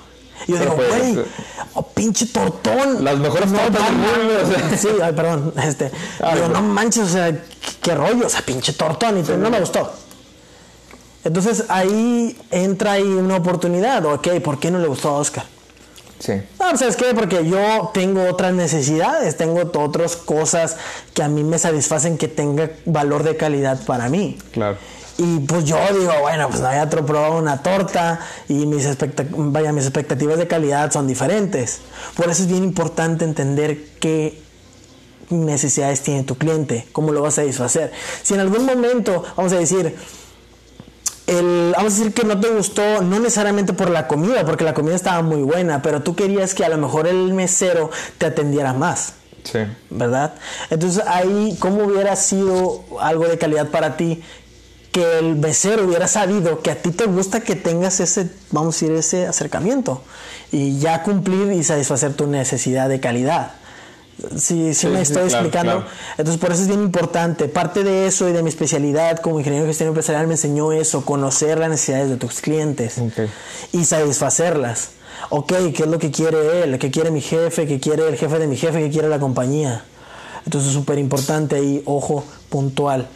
[SPEAKER 2] Y yo
[SPEAKER 1] Pero
[SPEAKER 2] digo,
[SPEAKER 1] pues,
[SPEAKER 2] güey,
[SPEAKER 1] eh,
[SPEAKER 2] oh, pinche tortón.
[SPEAKER 1] Las mejores
[SPEAKER 2] No,
[SPEAKER 1] tortas del
[SPEAKER 2] no,
[SPEAKER 1] mundo, o sea.
[SPEAKER 2] Sí, ay, perdón. Este,
[SPEAKER 1] Ay,
[SPEAKER 2] digo, no manches, o sea, ¿qué, qué rollo? O sea, pinche tortón. Y tú, no me gustó. Entonces ahí entra ahí una oportunidad. Ok, ¿por qué no le gustó a Oscar?
[SPEAKER 1] Sí.
[SPEAKER 2] No, ¿sabes qué? Porque yo tengo otras necesidades, tengo otras cosas que a mí me satisfacen que tenga valor de calidad para mí.
[SPEAKER 1] Claro.
[SPEAKER 2] Y pues yo digo, bueno, pues no había probado una torta y mis, vaya, mis expectativas de calidad son diferentes. Por eso es bien importante entender qué necesidades tiene tu cliente, cómo lo vas a satisfacer. Si en algún momento, vamos a decir, el, vamos a decir que no te gustó, no necesariamente por la comida, porque la comida estaba muy buena, pero tú querías que a lo mejor el mesero te atendiera más.
[SPEAKER 1] Sí.
[SPEAKER 2] ¿Verdad? Entonces ahí, ¿cómo hubiera sido algo de calidad para ti que el mesero hubiera sabido que a ti te gusta que tengas ese, vamos a decir, ese acercamiento y ya cumplir y satisfacer tu necesidad de calidad? Sí, sí, me estoy explicando. Entonces, por eso es bien importante. Parte de eso y de mi especialidad como ingeniero de gestión empresarial me enseñó eso, conocer las necesidades de tus clientes y satisfacerlas. Ok, ¿qué es lo que quiere él? ¿Qué quiere mi jefe? ¿Qué quiere el jefe de mi jefe? ¿Qué quiere la compañía? Entonces, es súper importante ahí, ojo, puntual.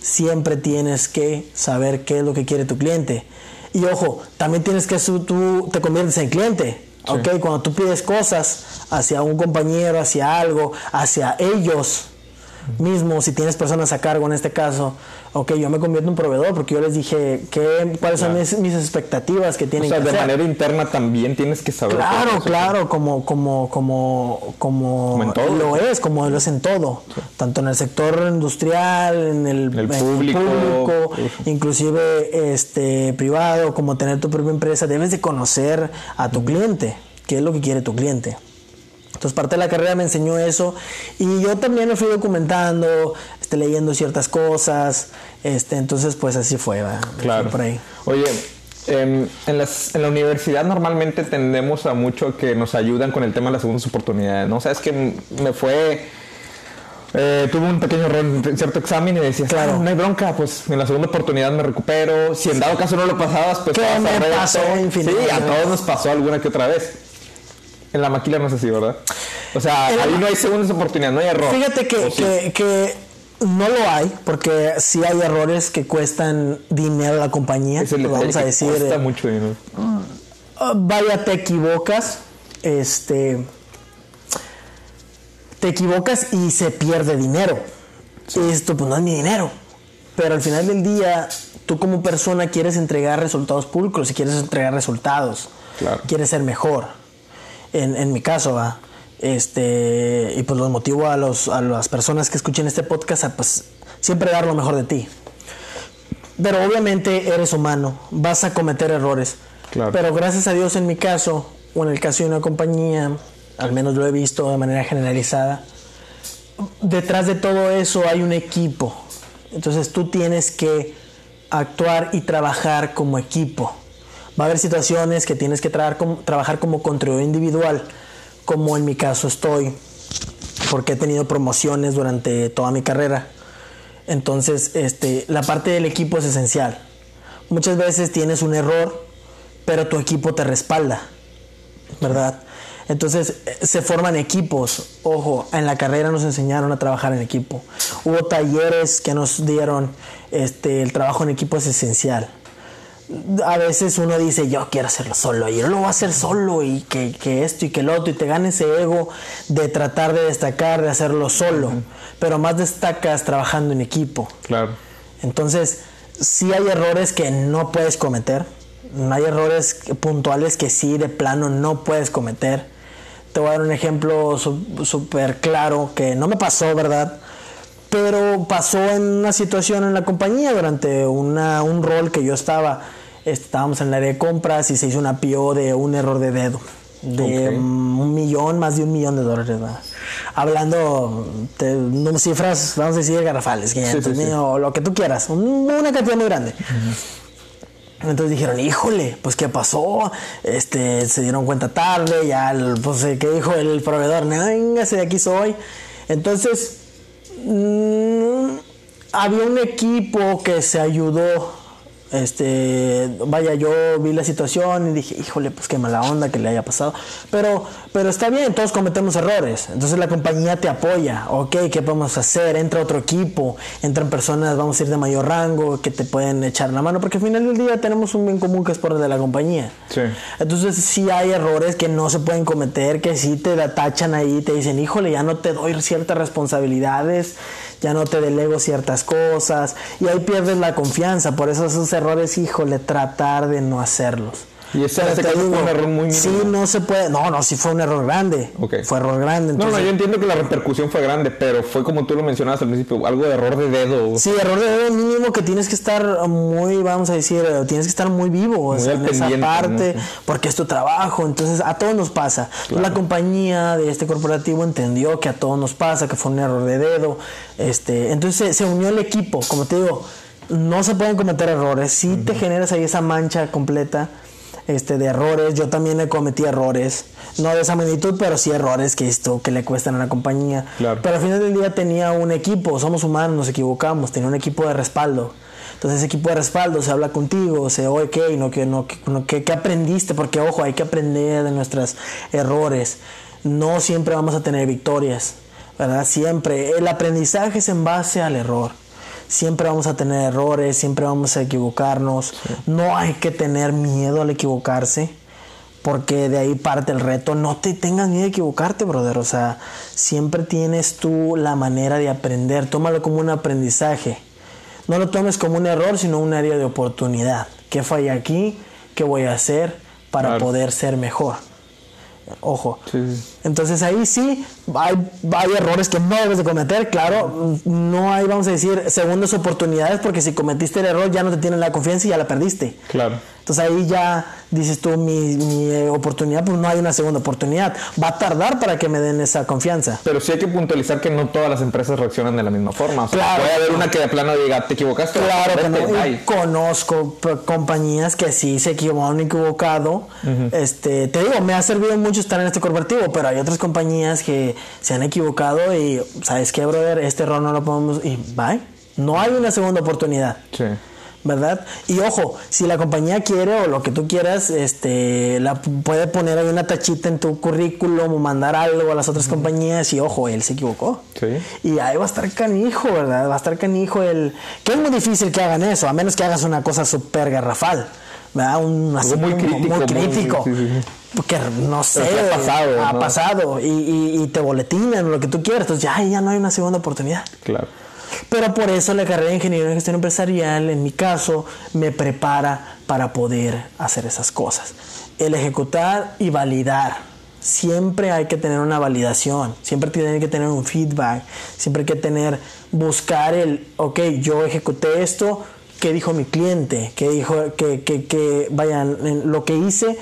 [SPEAKER 2] Siempre tienes que saber qué es lo que quiere tu cliente. Y ojo, también tienes que tú te conviertes en cliente. Ok, cuando tú pides cosas hacia un compañero, hacia algo, hacia ellos mismos, si tienes personas a cargo en este caso, ok, yo me convierto en proveedor porque yo les dije que, cuáles son mis, expectativas que tienen
[SPEAKER 1] o
[SPEAKER 2] sea,
[SPEAKER 1] de manera interna también tienes que saber.
[SPEAKER 2] Claro, claro, como, como, como, como, lo es, como lo es en todo, tanto en el sector industrial, en el, público, inclusive este privado, como tener tu propia empresa, debes de conocer a tu cliente, qué es lo que quiere tu cliente. Entonces parte de la carrera me enseñó eso y yo también me fui documentando, este, leyendo ciertas cosas, este, entonces pues así fue,
[SPEAKER 1] claro.
[SPEAKER 2] por ahí.
[SPEAKER 1] Oye, em, en, las, en, la universidad normalmente tendemos a mucho que nos ayudan con el tema de las segundas oportunidades, ¿no? O sea, es que me fue... Eh, tuve un pequeño error en cierto examen y decías, claro, no hay bronca, pues en la segunda oportunidad me recupero. Si en dado caso no lo pasabas, pues
[SPEAKER 2] ¿Qué me pasó?
[SPEAKER 1] Sí, a todos nos pasó alguna que otra vez. En la maquila no es así, ¿verdad? O sea, ahí no hay segundas oportunidades, no hay error.
[SPEAKER 2] Fíjate que, que, no lo hay, porque sí hay errores que cuestan dinero a la compañía. Es el vamos a decir.
[SPEAKER 1] Cuesta mucho dinero.
[SPEAKER 2] Ah, vaya, te equivocas. Este. Te equivocas y se pierde dinero. Esto, pues no es mi dinero. Pero al final del día, tú como persona quieres entregar resultados públicos y quieres entregar resultados. Claro. Quieres ser mejor en, mi caso, va. Este, y pues los motivo a, los, a las personas que escuchen este podcast a pues siempre dar lo mejor de ti. Pero obviamente eres humano, vas a cometer errores. Pero gracias a Dios en mi caso, o en el caso de una compañía, al menos lo he visto de manera generalizada, detrás de todo eso hay un equipo. Entonces tú tienes que actuar y trabajar como equipo. Va a haber situaciones que tienes que trabajar como control individual, como en mi caso estoy, porque he tenido promociones durante toda mi carrera. Entonces, este, la parte del equipo es esencial. Muchas veces tienes un error, pero tu equipo te respalda, ¿verdad? Entonces se forman equipos. Ojo, en la carrera nos enseñaron a trabajar en equipo. Hubo talleres que nos dieron, este, el trabajo en equipo es esencial a veces uno dice, yo quiero hacerlo solo, y yo lo voy a hacer solo, y que, esto y que lo otro, y te gana ese ego de tratar de destacar, de hacerlo solo, pero más destacas trabajando en equipo.
[SPEAKER 1] Claro.
[SPEAKER 2] Entonces, sí hay errores que no puedes cometer, no hay errores puntuales que sí de plano no puedes cometer. Te voy a dar un ejemplo súper claro que no me pasó, ¿verdad? Pero pasó en una situación en la compañía durante una, un rol que yo estaba. Estábamos en el área de compras y se hizo una PO de un error de dedo. De un millón, más de un millón de dólares. Hablando de cifras, vamos a decir garrafales, o lo que tú quieras, una cantidad muy grande. Entonces dijeron, híjole, pues qué pasó, este, se dieron cuenta tarde, ya, pues qué dijo el proveedor, véngase de aquí soy. Entonces Mm, había un equipo que se ayudó este, vaya, yo vi la situación y dije, híjole, pues qué mala onda que le haya pasado. Pero, pero está bien, todos cometemos errores. Entonces la compañía te apoya. Ok, ¿qué podemos hacer? Entra otro equipo, entran personas, vamos a ir de mayor rango, que te pueden echar la mano, porque al final del día tenemos un bien común que es por de la compañía.
[SPEAKER 1] Sí.
[SPEAKER 2] Entonces sí hay errores que no se pueden cometer, que sí te tachan ahí, te dicen, híjole, ya no te doy ciertas responsabilidades ya no te delego ciertas cosas y ahí pierdes la confianza. Por eso esos errores, híjole, tratar de no hacerlos.
[SPEAKER 1] Y ese fue un error muy
[SPEAKER 2] Sí,
[SPEAKER 1] mínimo.
[SPEAKER 2] no se puede. No, no, sí fue un error grande.
[SPEAKER 1] Ok.
[SPEAKER 2] Fue error grande.
[SPEAKER 1] No, no, yo entiendo que la repercusión fue grande, pero fue como tú lo mencionabas al principio, algo de error de dedo.
[SPEAKER 2] Sí, error de dedo mínimo que tienes que estar muy, vamos a decir, eh, tienes que estar muy vivo o sea, en esa parte,
[SPEAKER 1] ¿no?
[SPEAKER 2] porque es tu trabajo, entonces a todos nos pasa. La compañía de este corporativo entendió que a todos nos pasa, que fue un error de dedo, este, entonces se, se unió el equipo, como te digo, no se pueden cometer errores, si te generas ahí esa mancha completa. Este, de errores, yo también he cometido errores, no de esa magnitud, pero sí errores que esto que le cuestan a la compañía.
[SPEAKER 1] Claro.
[SPEAKER 2] Pero al final del día tenía un equipo, somos humanos, nos equivocamos, tenía un equipo de respaldo. Entonces ese equipo de respaldo se habla contigo, se oye qué, no, que, no, que, no, que- qué aprendiste, porque ojo, hay que aprender de nuestros errores. No siempre vamos a tener victorias, ¿verdad? Siempre. El aprendizaje es en base al error. Siempre vamos a tener errores, siempre vamos a equivocarnos. No hay que tener miedo al equivocarse porque de ahí parte el reto. No te tengas miedo de equivocarte, brother. O sea, siempre tienes tú la manera de aprender. Tómalo como un aprendizaje. No lo tomes como un error, sino un área de oportunidad. ¿Qué falla aquí? ¿Qué voy a hacer para
[SPEAKER 1] Claro.
[SPEAKER 2] poder ser mejor? Ojo.
[SPEAKER 1] Sí.
[SPEAKER 2] Entonces ahí sí hay, hay errores que no debes de cometer, claro, no hay, vamos a decir, segundas oportunidades porque si cometiste el error ya no te tienen la confianza y ya la perdiste.
[SPEAKER 1] Claro.
[SPEAKER 2] Entonces ahí ya dices tú, mi, mi, eh, oportunidad, pues no hay una segunda oportunidad. Va a tardar para que me den esa confianza.
[SPEAKER 1] Pero sí hay que puntualizar que no todas las empresas reaccionan de la misma forma. O sea,
[SPEAKER 2] Claro.
[SPEAKER 1] puede haber una que de plano diga, te equivocaste.
[SPEAKER 2] Claro que no. Y
[SPEAKER 1] bye".
[SPEAKER 2] conozco compañías que sí se equivocaron equivocado. este, te digo, me ha servido mucho estar en este corporativo, pero hay otras compañías que se han equivocado y, ¿sabes qué, brother? Este error no lo podemos... Y bye. No hay una segunda oportunidad.
[SPEAKER 1] Sí.
[SPEAKER 2] ¿verdad? Y ojo, si la compañía quiere o lo que tú quieras, este, la puede poner ahí una tachita en tu currículum o mandar algo a las otras compañías y ojo, él se equivocó.
[SPEAKER 1] Sí.
[SPEAKER 2] Y ahí va a estar canijo, ¿verdad? Va a estar canijo el... Que es muy difícil que hagan eso, a menos que hagas una cosa súper garrafal, ¿verdad? Un, así
[SPEAKER 1] muy crítico, muy-
[SPEAKER 2] crítico.
[SPEAKER 1] sí, sí, sí.
[SPEAKER 2] Porque no sé,
[SPEAKER 1] ha pasado,
[SPEAKER 2] ha
[SPEAKER 1] ¿no?
[SPEAKER 2] pasado y, y- y te boletinan lo que tú quieras, entonces ya, ya no hay una segunda oportunidad.
[SPEAKER 1] Claro.
[SPEAKER 2] Pero por eso la carrera de ingeniería en gestión empresarial, en mi caso, me prepara para poder hacer esas cosas. El ejecutar y validar. Siempre hay que tener una validación, siempre tiene que tener un feedback, siempre hay que tener, buscar el, ok, yo ejecuté esto, ¿qué dijo mi cliente? ¿Qué dijo, que, que, que vayan, lo que hice,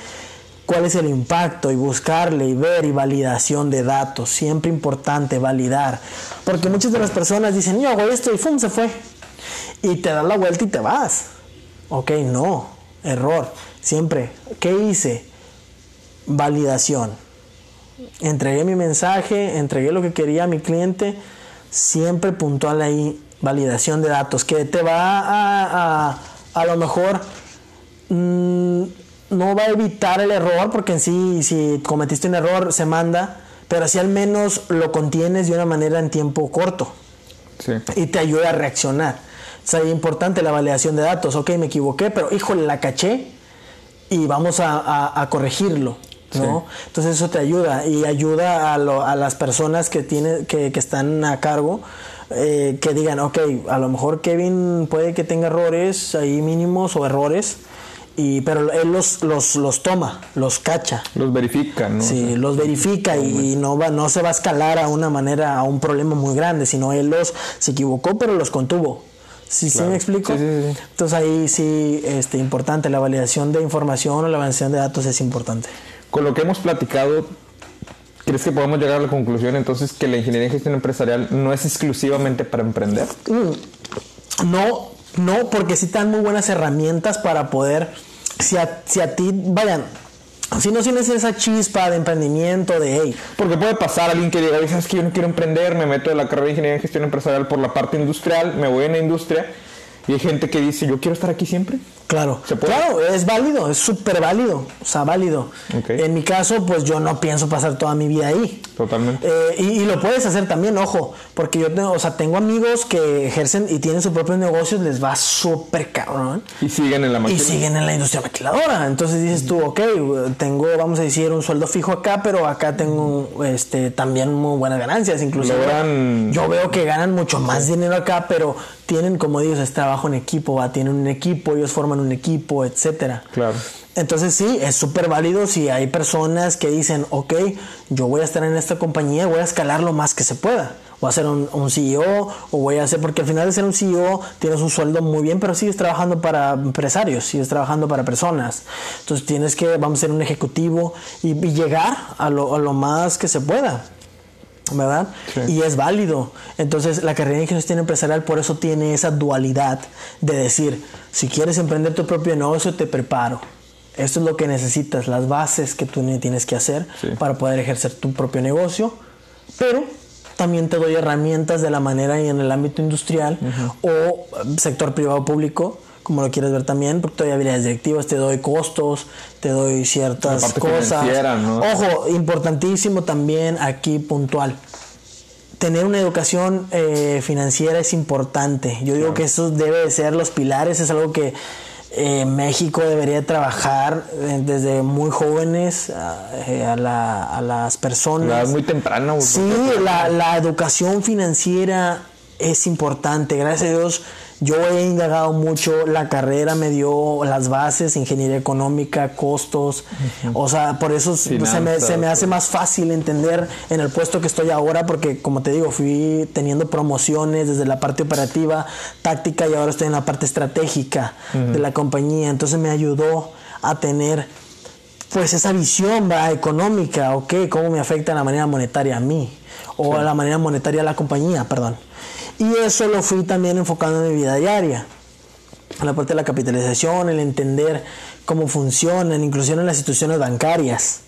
[SPEAKER 2] cuál es el impacto y buscarle y ver y validación de datos. Siempre importante validar. Porque muchas de las personas dicen, yo hago esto y ¡fum! se fue. Y te das la vuelta y te vas. Ok, no. Error. Siempre. ¿Qué hice? Validación. Entregué mi mensaje, entregué lo que quería a mi cliente. Siempre puntual ahí. Validación de datos. Que te va a, a, lo mejor mm, no va a evitar el error, porque en sí, si cometiste un error, se manda, pero si al menos lo contienes de una manera en tiempo corto
[SPEAKER 1] Sí.
[SPEAKER 2] y te ayuda a reaccionar. O sea, es importante la validación de datos. Ok, me equivoqué, pero híjole, la caché y vamos a, a- a corregirlo. ¿no? Entonces eso te ayuda y ayuda a, lo- a las personas que, tiene, que, que están a cargo eh, que digan, ok, a lo mejor Kevin puede que tenga errores ahí mínimos o errores, y, pero él los, los, los toma, los cacha.
[SPEAKER 1] Los verifican, ¿no?
[SPEAKER 2] Sí, los verifica y no va, no se va a escalar a una manera, a un problema muy grande, sino él los se equivocó, pero los contuvo. ¿Sí, sí me explico?
[SPEAKER 1] Sí, sí, sí.
[SPEAKER 2] Entonces ahí sí, este, importante, la validación de información o la validación de datos es importante.
[SPEAKER 1] Con lo que hemos platicado, ¿crees que podemos llegar a la conclusión entonces que la ingeniería en gestión empresarial no es exclusivamente para emprender?
[SPEAKER 2] No, no, porque sí te dan muy buenas herramientas para poder, si a, si a ti, vayan, si no tienes esa chispa de emprendimiento, de, hey,
[SPEAKER 1] Porque puede pasar alguien que diga, ¿sabes que yo no quiero emprender? Me meto en la carrera de ingeniería en gestión empresarial por la parte industrial, me voy en la industria. Y hay gente que dice, yo quiero estar aquí siempre.
[SPEAKER 2] Claro,
[SPEAKER 1] ¿Se puede?
[SPEAKER 2] claro, es válido, es súper válido, o sea, válido. En mi caso, pues yo no pienso pasar toda mi vida ahí.
[SPEAKER 1] Totalmente.
[SPEAKER 2] Eh, y, y lo puedes hacer también, ojo, porque yo tengo, o sea, tengo amigos que ejercen y tienen sus propios negocios, les va súper cabrón.
[SPEAKER 1] Y siguen en la
[SPEAKER 2] Y
[SPEAKER 1] máquina.
[SPEAKER 2] siguen en la industria maquiladora. Entonces dices tú, ok, tengo, vamos a decir, un sueldo fijo acá, pero acá tengo este, también muy buenas ganancias. Incluso
[SPEAKER 1] Logran-
[SPEAKER 2] yo veo que ganan mucho más dinero acá, pero tienen, como dices, es trabajo en equipo, ¿va? tienen un equipo, ellos forman un equipo, etcétera.
[SPEAKER 1] Claro.
[SPEAKER 2] Entonces sí, es súper válido si hay personas que dicen, ok, yo voy a estar en esta compañía, voy a escalar lo más que se pueda. Voy a ser un, un CEO o voy a hacer, porque al final de ser un CEO tienes un sueldo muy bien, pero sigues trabajando para empresarios, sigues trabajando para personas. Entonces tienes que, vamos a ser un ejecutivo y, y llegar a lo, a lo más que se pueda. ¿Verdad?
[SPEAKER 1] Sí.
[SPEAKER 2] Y es válido. Entonces, la carrera de gestión empresarial por eso tiene esa dualidad de decir, si quieres emprender tu propio negocio, te preparo. Esto es lo que necesitas, las bases que tú tienes que hacer
[SPEAKER 1] Sí.
[SPEAKER 2] para poder ejercer tu propio negocio, pero también te doy herramientas de la manera y en el ámbito industrial o eh, sector privado público, como lo quieres ver también, porque te doy habilidades directivas, te doy costos, te doy ciertas cosas. Ojo, importantísimo también aquí puntual. Tener una educación eh, financiera es importante. Yo digo que eso debe de ser los pilares, es algo que eh, México debería trabajar eh, desde muy jóvenes a, eh, a la- a las
[SPEAKER 1] La
[SPEAKER 2] personas.
[SPEAKER 1] muy temprana. güey,
[SPEAKER 2] Sí, la, la educación financiera es importante. Gracias a Dios, yo he indagado mucho. La carrera me dio las bases, ingeniería económica, costos. O sea, por eso se me, se me hace
[SPEAKER 1] sí.
[SPEAKER 2] más fácil entender en el puesto que estoy ahora, porque como te digo, fui teniendo promociones desde la parte operativa, táctica y ahora estoy en la parte estratégica de la compañía. Entonces me ayudó a tener pues esa visión ¿va? económica, ok, cómo me afecta la manera monetaria a mí o a la manera monetaria a la compañía, perdón. Y eso lo fui también enfocando en mi vida diaria. La parte de la capitalización, el entender cómo funcionan, inclusive en las instituciones bancarias.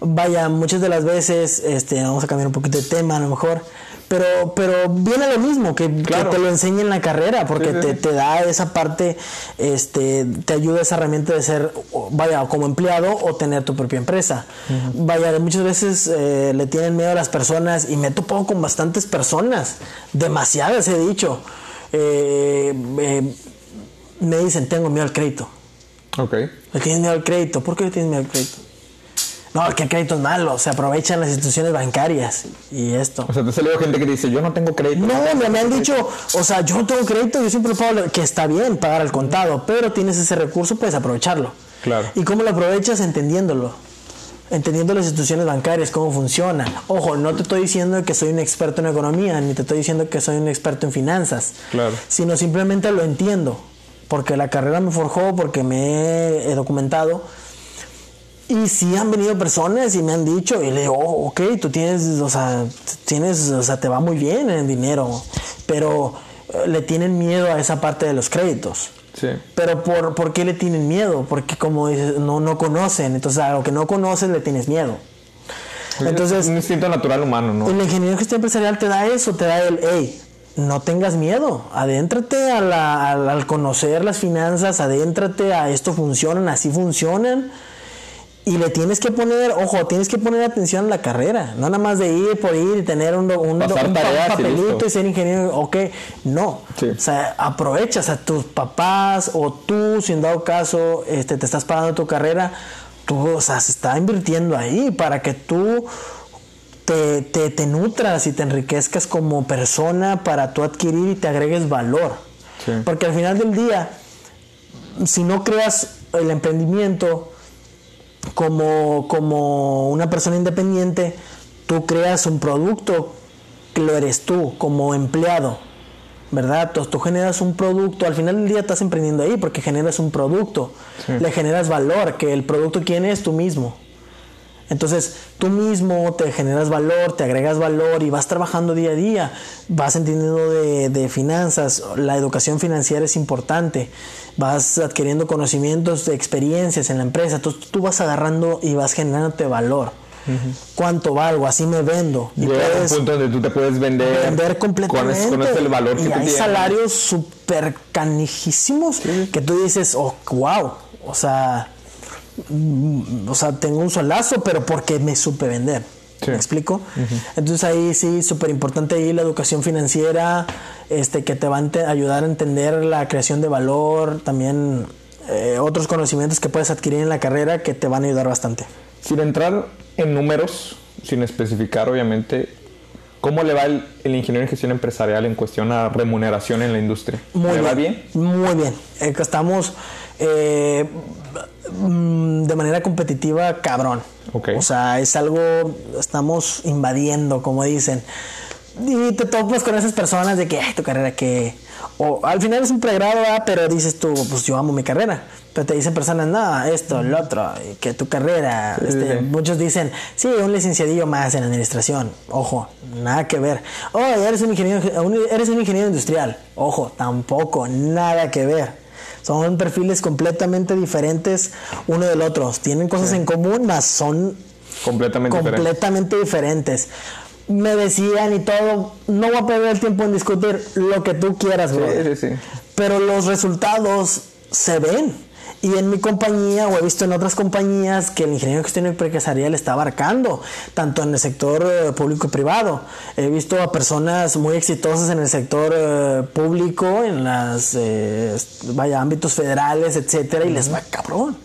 [SPEAKER 2] Vaya, muchas de las veces, este, vamos a cambiar un poquito de tema a lo mejor, pero, pero viene lo mismo, que, te lo enseña en la carrera, porque
[SPEAKER 1] Sí, sí,
[SPEAKER 2] te, te da esa parte, este, te ayuda esa herramienta de ser, vaya, o como empleado o tener tu propia empresa. Vaya, muchas veces eh, le tienen miedo a las personas y me he topado con bastantes personas, demasiadas he dicho. Eh, eh, me dicen, tengo miedo al crédito.
[SPEAKER 1] Ok.
[SPEAKER 2] ¿Le tienes miedo al crédito? ¿Por qué le tienes miedo al crédito? No, que el crédito es malo, se aprovechan las instituciones bancarias y esto.
[SPEAKER 1] O sea, te ha salido gente que dice, yo no tengo crédito.
[SPEAKER 2] No, me, me han dicho, o sea, yo no tengo crédito, yo siempre pago, que está bien pagar al contado, pero tienes ese recurso, puedes aprovecharlo.
[SPEAKER 1] Claro.
[SPEAKER 2] ¿Y cómo lo aprovechas? Entendiéndolo. Entendiendo las instituciones bancarias, cómo funciona. Ojo, no te estoy diciendo que soy un experto en economía, ni te estoy diciendo que soy un experto en finanzas.
[SPEAKER 1] Claro.
[SPEAKER 2] Sino simplemente lo entiendo. Porque la carrera me forjó, porque me he documentado. Y sí han venido personas y me han dicho, y le digo, oh, ok, tú tienes, o sea, tienes, o sea, te va muy bien en el dinero, pero eh, le tienen miedo a esa parte de los créditos.
[SPEAKER 1] Sí.
[SPEAKER 2] Pero por, ¿por qué le tienen miedo? Porque como dices, no, no conocen, entonces a lo que no conoces le tienes miedo. Entonces,
[SPEAKER 1] es un instinto natural humano, ¿no?
[SPEAKER 2] el ingeniero gestión empresarial te da eso, te da el, hey, no tengas miedo, adéntrate a la- al, al conocer las finanzas, adéntrate a esto funcionan, así funcionan. Y le tienes que poner, ojo, tienes que poner atención a la carrera, no nada más de ir por ir y tener un, un-
[SPEAKER 1] Pasar
[SPEAKER 2] un pa-
[SPEAKER 1] tareas y
[SPEAKER 2] papelito y ser ingeniero, ok, no.
[SPEAKER 1] Sí.
[SPEAKER 2] O sea, aprovechas a tus papás o tú, si en dado caso este, te estás pagando tu carrera, tú, o sea, se está invirtiendo ahí para que tú te, te, te nutras y te enriquezcas como persona para tú adquirir y te agregues valor.
[SPEAKER 1] Sí.
[SPEAKER 2] Porque al final del día, si no creas el emprendimiento como, como una persona independiente, tú creas un producto que lo eres tú como empleado. ¿Verdad? Entonces tú generas un producto, al final del día estás emprendiendo ahí porque generas un producto,
[SPEAKER 1] Sí.
[SPEAKER 2] le generas valor, que el producto quién es tú mismo. Entonces tú mismo te generas valor, te agregas valor y vas trabajando día a día, vas entendiendo de, de finanzas, la educación financiera es importante, vas adquiriendo conocimientos experiencias en la empresa, entonces tú vas agarrando y vas generándote valor. cuánto valgo, así me vendo.
[SPEAKER 1] Y Llega puedes un punto donde tú te puedes vender,
[SPEAKER 2] vender completamente.
[SPEAKER 1] Con, el valor
[SPEAKER 2] y hay salarios súper canijísimos que tú dices, oh, wow, o sea, mm, o sea, tengo un solazo, pero porque me supe vender. ¿Me explico? Entonces ahí sí, súper importante ahí la educación financiera, este, que te va a ayudar a entender la creación de valor, también eh, otros conocimientos que puedes adquirir en la carrera que te van a ayudar bastante.
[SPEAKER 1] Sin entrar en números, sin especificar obviamente, ¿cómo le va el, ingeniero en gestión empresarial en cuestión a remuneración en la industria?
[SPEAKER 2] Muy
[SPEAKER 1] ¿Le
[SPEAKER 2] bien,
[SPEAKER 1] va bien?
[SPEAKER 2] Muy bien. Eh, estamos eh, mm, de manera competitiva cabrón. O sea, es algo, estamos invadiendo, como dicen. Y te topas con esas personas de que, ay, tu carrera que... O al final es un pregrado, pero dices tú, pues yo amo mi carrera. Pero te dicen personas, no, esto, lo otro, que tu carrera. Este, muchos dicen, sí, un licenciadillo más en administración. Ojo, nada que ver. Oh, eres un ingeniero, eres un ingeniero industrial. Ojo, tampoco, nada que ver. Son perfiles completamente diferentes uno del otro. Tienen cosas en común, mas son
[SPEAKER 1] completamente,
[SPEAKER 2] completamente diferentes. Me decían y todo, no voy a perder el tiempo en discutir lo que tú quieras, bro. Pero los resultados se ven. Y en mi compañía, o he visto en otras compañías, que el ingeniero de gestión empresarial está abarcando, tanto en el sector eh, público y privado. He visto a personas muy exitosas en el sector eh, público, en las eh, vaya ámbitos federales, etcétera, y les va cabrón.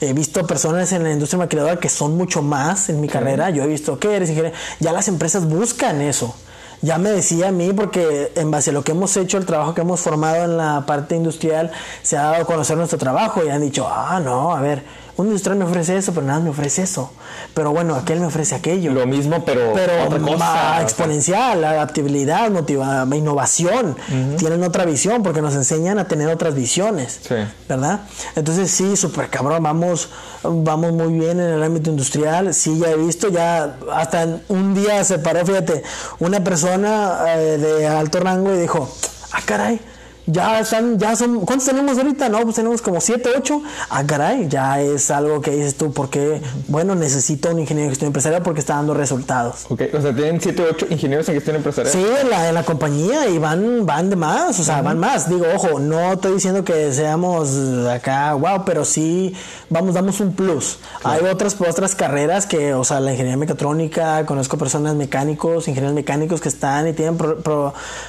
[SPEAKER 2] He visto personas en la industria maquiladora que son mucho más en mi carrera. Yo he visto que eres ingeniero. Ya las empresas buscan eso ya me decía a mí, porque en base a lo que hemos hecho, el trabajo que hemos formado en la parte industrial, se ha dado a conocer nuestro trabajo y han dicho, ah, no, a ver, un industrial me ofrece eso, pero nada me ofrece eso. Pero bueno, aquel me ofrece aquello.
[SPEAKER 1] Lo mismo, pero,
[SPEAKER 2] pero otra cosa, exponencial, adaptabilidad, motiva, innovación. Tienen otra visión porque nos enseñan a tener otras visiones. Sí. ¿Verdad? Entonces sí, súper cabrón, vamos, vamos muy bien en el ámbito industrial. Sí, ya he visto, ya hasta un día se paró, fíjate, una persona eh, de alto rango y dijo, ah, caray ya están, ya son, ¿cuántos tenemos ahorita? No, pues tenemos como 7, 8. Ah, caray, ya es algo que dices tú, porque, bueno, necesito un ingeniero de gestión empresarial porque está dando resultados.
[SPEAKER 1] Ok, o sea, tienen 7, 8 ingenieros en gestión empresarial.
[SPEAKER 2] Sí, en la, en la compañía y van, van de más, o sea, van más. Digo, ojo, no estoy diciendo que seamos acá, wow, pero sí, vamos, damos un plus. Hay otras, otras carreras que, o sea, la ingeniería mecatrónica, conozco personas mecánicos, ingenieros mecánicos que están y tienen,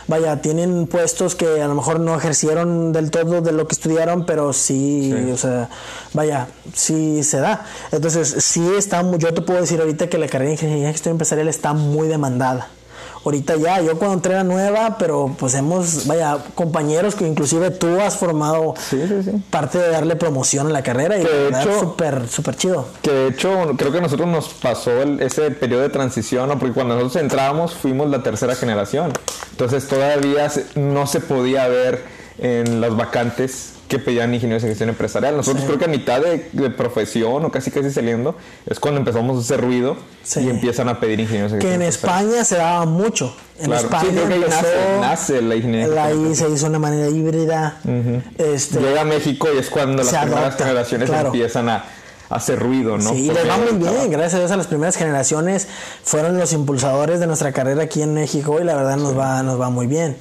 [SPEAKER 2] vaya, tienen puestos que a lo mejor no ejercieron del todo de lo que estudiaron, pero sí, o sea, vaya, sí se da. Entonces, sí está, yo te puedo decir ahorita que la carrera de ingeniería gestión empresarial está muy demandada ahorita ya, yo cuando entré era nueva, pero pues hemos, vaya, compañeros que inclusive tú has formado parte de darle promoción a la carrera y súper, súper chido.
[SPEAKER 1] Que de hecho creo que a nosotros nos pasó ese periodo de transición, ¿no? porque cuando nosotros entrábamos fuimos la tercera generación, entonces todavía no se podía ver en las vacantes que pedían ingenieros en gestión empresarial. Nosotros creo que a mitad de, profesión o casi casi saliendo es cuando empezamos a hacer ruido y empiezan a pedir ingenieros
[SPEAKER 2] en gestión Que en España se daba mucho. En España
[SPEAKER 1] nace, la ingeniería.
[SPEAKER 2] Ahí se hizo de manera híbrida.
[SPEAKER 1] este, Llega a México y es cuando las primeras generaciones empiezan a hacer ruido, ¿no?
[SPEAKER 2] Sí, les va muy bien. Gracias a Dios a las primeras generaciones fueron los impulsadores de nuestra carrera aquí en México y la verdad nos va nos va muy bien.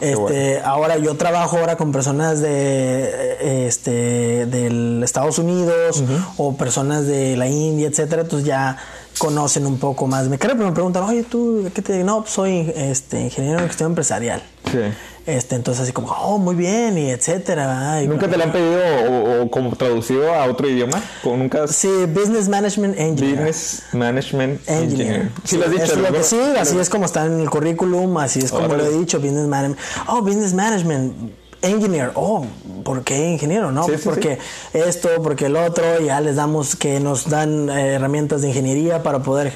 [SPEAKER 2] Este, ahora yo trabajo ahora con personas de este del Estados Unidos o personas de la India, etcétera, entonces ya conocen un poco más. Me creo, pero me preguntan, oye, tú, ¿qué te digo? No, soy este, ingeniero en gestión empresarial. Sí. Este, entonces así como, oh, muy bien, y etcétera.
[SPEAKER 1] ¿Nunca te lo han pedido o, como traducido a otro idioma? ¿Nunca?
[SPEAKER 2] Sí, Business Management Engineer.
[SPEAKER 1] Business Management Engineer.
[SPEAKER 2] Sí, lo has dicho. sí, así es como está en el currículum, así es como lo he dicho, Business Management. Oh, Business Management engineer, oh, ¿por qué ingeniero? No, porque esto, porque el otro, ya les damos que nos dan eh, herramientas de ingeniería para poder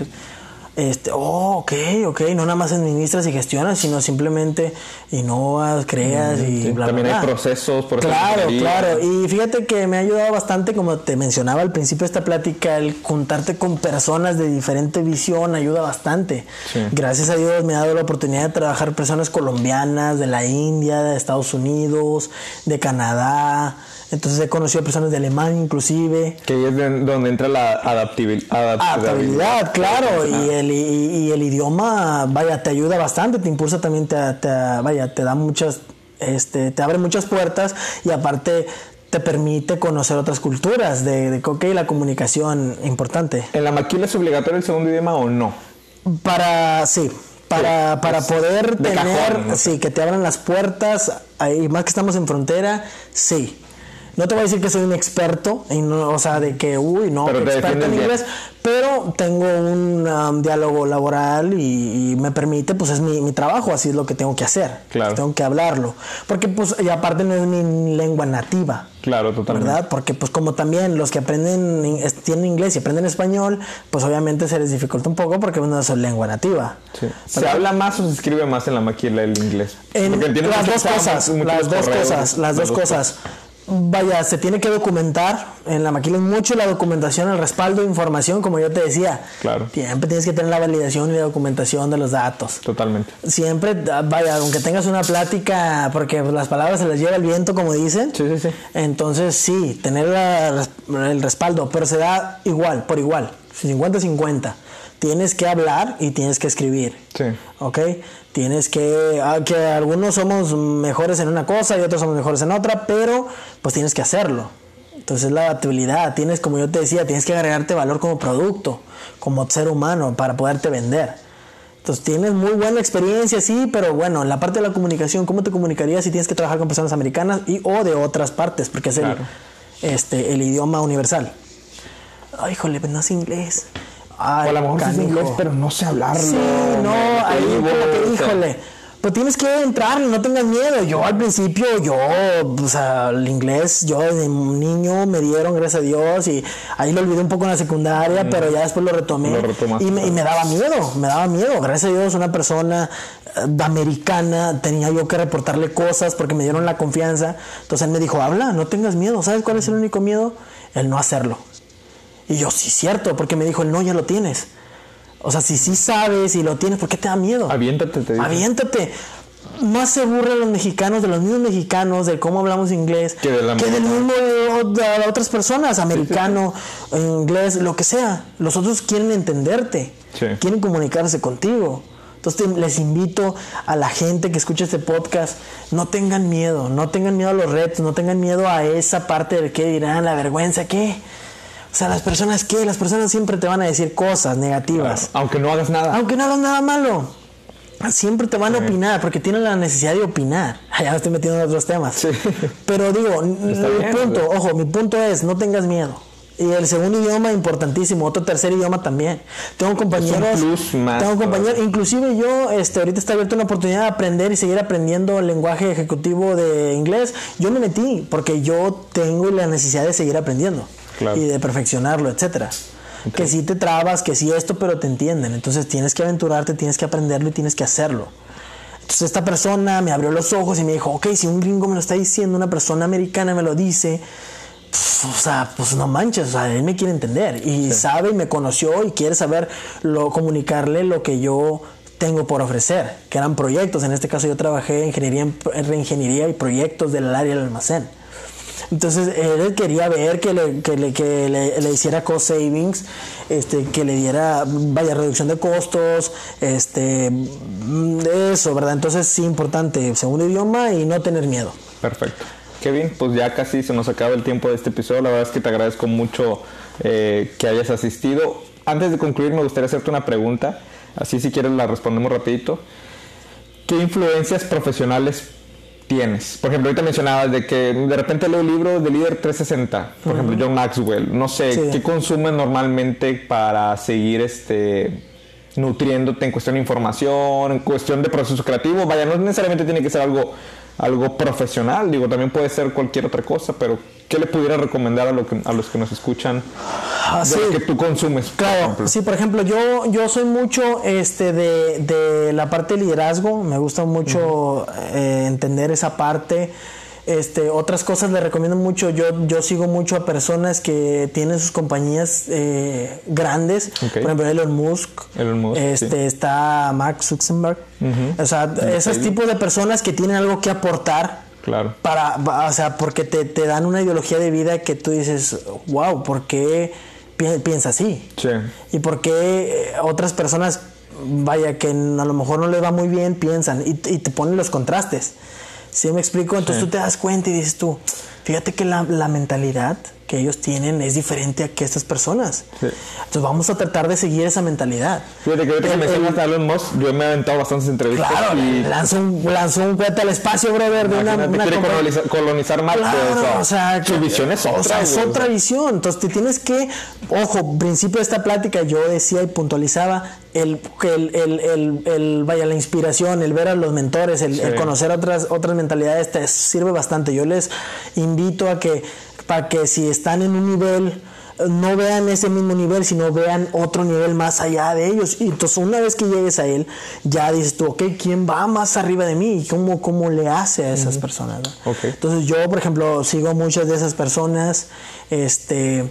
[SPEAKER 2] este, oh, ok, ok, no nada más administras y gestionas, sino simplemente innovas, creas y
[SPEAKER 1] Sí,
[SPEAKER 2] bla, bla,
[SPEAKER 1] También
[SPEAKER 2] bla.
[SPEAKER 1] hay procesos, por ejemplo,
[SPEAKER 2] Claro, claro. Y fíjate que me ha ayudado bastante, como te mencionaba al principio de esta plática, el juntarte con personas de diferente visión ayuda bastante.
[SPEAKER 1] Sí.
[SPEAKER 2] Gracias a Dios me ha dado la oportunidad de trabajar personas colombianas, de la India, de Estados Unidos, de Canadá. Entonces he conocido personas de Alemania inclusive.
[SPEAKER 1] Que es de- donde entra la adaptabil-
[SPEAKER 2] Adaptabilidad, claro, y el, y, y el idioma, vaya, te ayuda bastante, te impulsa también, te, te- vaya, te da muchas, este, te abre muchas puertas y aparte te permite conocer otras culturas, de, de ok, la comunicación importante.
[SPEAKER 1] ¿En la maquila es obligatorio el segundo idioma o no?
[SPEAKER 2] Para, sí, para, para poder
[SPEAKER 1] de
[SPEAKER 2] tener,
[SPEAKER 1] cajón, ¿no?
[SPEAKER 2] sí, que te abran las puertas, ahí, más que estamos en frontera, sí. No te voy a decir que soy un experto, y no, o sea, de que, uy, no,
[SPEAKER 1] Pero
[SPEAKER 2] experto en
[SPEAKER 1] bien.
[SPEAKER 2] inglés, pero tengo un um, diálogo laboral y, y me permite, pues es mi, mi trabajo, así es lo que tengo que hacer.
[SPEAKER 1] Claro.
[SPEAKER 2] Tengo que hablarlo. Porque, pues, y aparte no es mi lengua nativa.
[SPEAKER 1] Claro, totalmente.
[SPEAKER 2] ¿verdad? Porque pues como también los que aprenden, tienen inglés y aprenden español, pues obviamente se les dificulta un poco porque no es su lengua nativa.
[SPEAKER 1] Sí. ¿Se habla más o se escribe más en la maquila el inglés?
[SPEAKER 2] En- las dos cosas, las dos cosas, las dos cosas. Vaya, se tiene que documentar en la maquila es mucho la documentación, el respaldo de información, como yo te decía.
[SPEAKER 1] Claro.
[SPEAKER 2] Siempre tienes que tener la validación y la documentación de los datos.
[SPEAKER 1] Totalmente.
[SPEAKER 2] Siempre, ah, vaya, aunque tengas una plática, porque las palabras se las lleva el viento, como dicen.
[SPEAKER 1] Sí, sí, sí.
[SPEAKER 2] Entonces, sí, tener la- el respaldo, pero se da igual, por igual, 50-50. Tienes que hablar y tienes que escribir.
[SPEAKER 1] Sí.
[SPEAKER 2] ¿Ok? Tienes que, ah, que algunos somos mejores en una cosa y otros somos mejores en otra, pero pues tienes que hacerlo. Entonces la adaptabilidad, tienes, como yo te decía, tienes que agregarte valor como producto, como ser humano, para poderte vender. Entonces tienes muy buena experiencia, sí, pero bueno, en la parte de la comunicación, ¿cómo te comunicarías si tienes que trabajar con personas americanas y o de otras partes? Porque es el,
[SPEAKER 1] Claro.
[SPEAKER 2] este, el idioma universal. Ay, híjole, pero no es inglés. Ay,
[SPEAKER 1] o a lo mejor es inglés, pero no sé hablarlo.
[SPEAKER 2] Sí, no,
[SPEAKER 1] me
[SPEAKER 2] ahí como que, híjole. Pues tienes que entrar, no tengas miedo. Yo al principio, yo, o sea, el inglés, yo desde niño me dieron, gracias a Dios, y ahí lo olvidé un poco en la secundaria, pero ya después lo retomé.
[SPEAKER 1] Lo retomaste.
[SPEAKER 2] y, me, y me daba miedo, me daba miedo. Gracias a Dios, una persona eh, americana, tenía yo que reportarle cosas porque me dieron la confianza. Entonces él me dijo, habla, no tengas miedo. ¿Sabes cuál es el único miedo? El no hacerlo. Y yo, sí, cierto, porque me dijo, el no, ya lo tienes. O sea, si sí sabes y lo tienes, ¿por qué te da miedo?
[SPEAKER 1] Aviéntate, te digo.
[SPEAKER 2] Aviéntate. Más se burlan los mexicanos, de los mismos mexicanos, de cómo hablamos inglés,
[SPEAKER 1] Que del
[SPEAKER 2] mismo de, de otras personas, americano, inglés, lo que sea. Los otros quieren entenderte, quieren comunicarse contigo. Entonces te- les invito a la gente que escucha este podcast, no tengan miedo, no tengan miedo a los retos, no tengan miedo a esa parte del que dirán, la vergüenza, ¿qué? O sea, las personas, ¿qué? Las personas siempre te van a decir cosas negativas.
[SPEAKER 1] Aunque no hagas nada.
[SPEAKER 2] Aunque no hagas nada malo. Siempre te van a opinar porque tienen la necesidad de opinar. Ya me estoy metiendo en otros temas.
[SPEAKER 1] Sí.
[SPEAKER 2] Pero digo, mi punto, ojo, mi punto es, no tengas miedo. Y el segundo idioma importantísimo, otro tercer idioma también. Tengo compañeros,
[SPEAKER 1] más
[SPEAKER 2] tengo compañeros, inclusive yo, este, ahorita está abierta una oportunidad de aprender y seguir aprendiendo el lenguaje ejecutivo de inglés. Yo me metí porque yo tengo la necesidad de seguir aprendiendo
[SPEAKER 1] Claro.
[SPEAKER 2] y de perfeccionarlo, etcétera. Que si te trabas, que si esto, pero te entienden. Entonces tienes que aventurarte, tienes que aprenderlo y tienes que hacerlo. Entonces esta persona me abrió los ojos y me dijo, ok, si un gringo me lo está diciendo, una persona americana me lo dice, pf, o sea, pues no manches, o sea, él me quiere entender y sabe y me conoció y quiere saber lo, comunicarle lo que yo tengo por ofrecer, que eran proyectos. En este caso yo trabajé en ingeniería, en en reingeniería y proyectos del área del almacén. Entonces él quería ver que le, que le, que le, hiciera cost savings, este, que le diera, vaya, reducción de costos, este, eso, ¿verdad? Entonces sí, importante, segundo idioma y no tener miedo.
[SPEAKER 1] Perfecto. Kevin, pues ya casi se nos acaba el tiempo de este episodio. La verdad es que te agradezco mucho eh, que hayas asistido. Antes de concluir, me gustaría hacerte una pregunta. Así si quieres la respondemos rapidito. ¿Qué influencias profesionales tienes? Por ejemplo, ahorita mencionabas de que de repente leo libros de líder 360. Por ejemplo, John Maxwell. No sé,
[SPEAKER 2] Sí.
[SPEAKER 1] ¿qué consumes normalmente para seguir este nutriéndote en cuestión de información, en cuestión de proceso creativo? Vaya, no necesariamente tiene que ser algo algo profesional, digo, también puede ser cualquier otra cosa, pero ¿qué le pudiera recomendar a, lo que- a los que nos escuchan
[SPEAKER 2] Ah,
[SPEAKER 1] de
[SPEAKER 2] sí.
[SPEAKER 1] lo que tú consumes.
[SPEAKER 2] Claro, sí, por ejemplo, yo, yo soy mucho este, de, de la parte de liderazgo, me gusta mucho eh, entender esa parte. Este, otras cosas le recomiendo mucho, yo, yo sigo mucho a personas que tienen sus compañías eh, grandes, por ejemplo Elon Musk,
[SPEAKER 1] Elon Musk,
[SPEAKER 2] este,
[SPEAKER 1] sí.
[SPEAKER 2] está Mark Zuckerberg, o sea, esos tipos de personas que tienen algo que aportar
[SPEAKER 1] Claro.
[SPEAKER 2] para, o sea, porque te, te dan una ideología de vida que tú dices, wow, ¿por qué pi- piensa así?
[SPEAKER 1] Sí.
[SPEAKER 2] Y por qué eh, otras personas, vaya, que a lo mejor no les va muy bien, piensan y, y te ponen los contrastes. ¿Sí me explico? Entonces
[SPEAKER 1] Sí.
[SPEAKER 2] tú te das cuenta y dices tú, fíjate que la, la mentalidad que ellos tienen es diferente a que estas personas.
[SPEAKER 1] Sí.
[SPEAKER 2] Entonces vamos a tratar de seguir esa mentalidad.
[SPEAKER 1] Fíjate que ahorita que mencionas a Elon Musk, yo me he aventado bastantes entrevistas
[SPEAKER 2] Claro,
[SPEAKER 1] y
[SPEAKER 2] lanzó un, lanzó un cohete al espacio, brother, de una, una
[SPEAKER 1] quiere colonizar, colonizar Marte.
[SPEAKER 2] Claro, o sea,
[SPEAKER 1] su visión es otra.
[SPEAKER 2] O sea, es
[SPEAKER 1] güey.
[SPEAKER 2] otra visión. Entonces te tienes que, ojo, principio de esta plática yo decía y puntualizaba el, el, el, el- el- vaya, la inspiración, el ver a los mentores, el,
[SPEAKER 1] Sí.
[SPEAKER 2] el conocer otras, otras mentalidades te sirve bastante. Yo les invito a que, para que si están en un nivel no vean ese mismo nivel, sino vean otro nivel más allá de ellos. Y entonces una vez que llegues a él, ya dices tú, ok, ¿quién va más arriba de mí? ¿Y cómo, cómo le hace a esas personas? no?
[SPEAKER 1] Ok.
[SPEAKER 2] Entonces yo, por ejemplo, sigo muchas de esas personas. Este,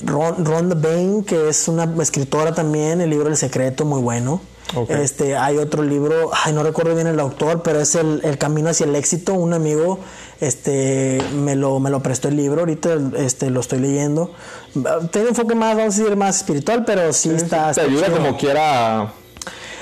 [SPEAKER 2] Ron, Rhonda Bain, que es una escritora también, el libro El Secreto, muy bueno. Este, hay otro libro, ay, no recuerdo bien el autor, pero es el, el Camino hacia el éxito. Un amigo, este, me lo, me lo prestó el libro. Ahorita, este, lo estoy leyendo. Tiene un enfoque más, vamos a decir, más espiritual, pero sí, está.
[SPEAKER 1] Te ayuda como quiera.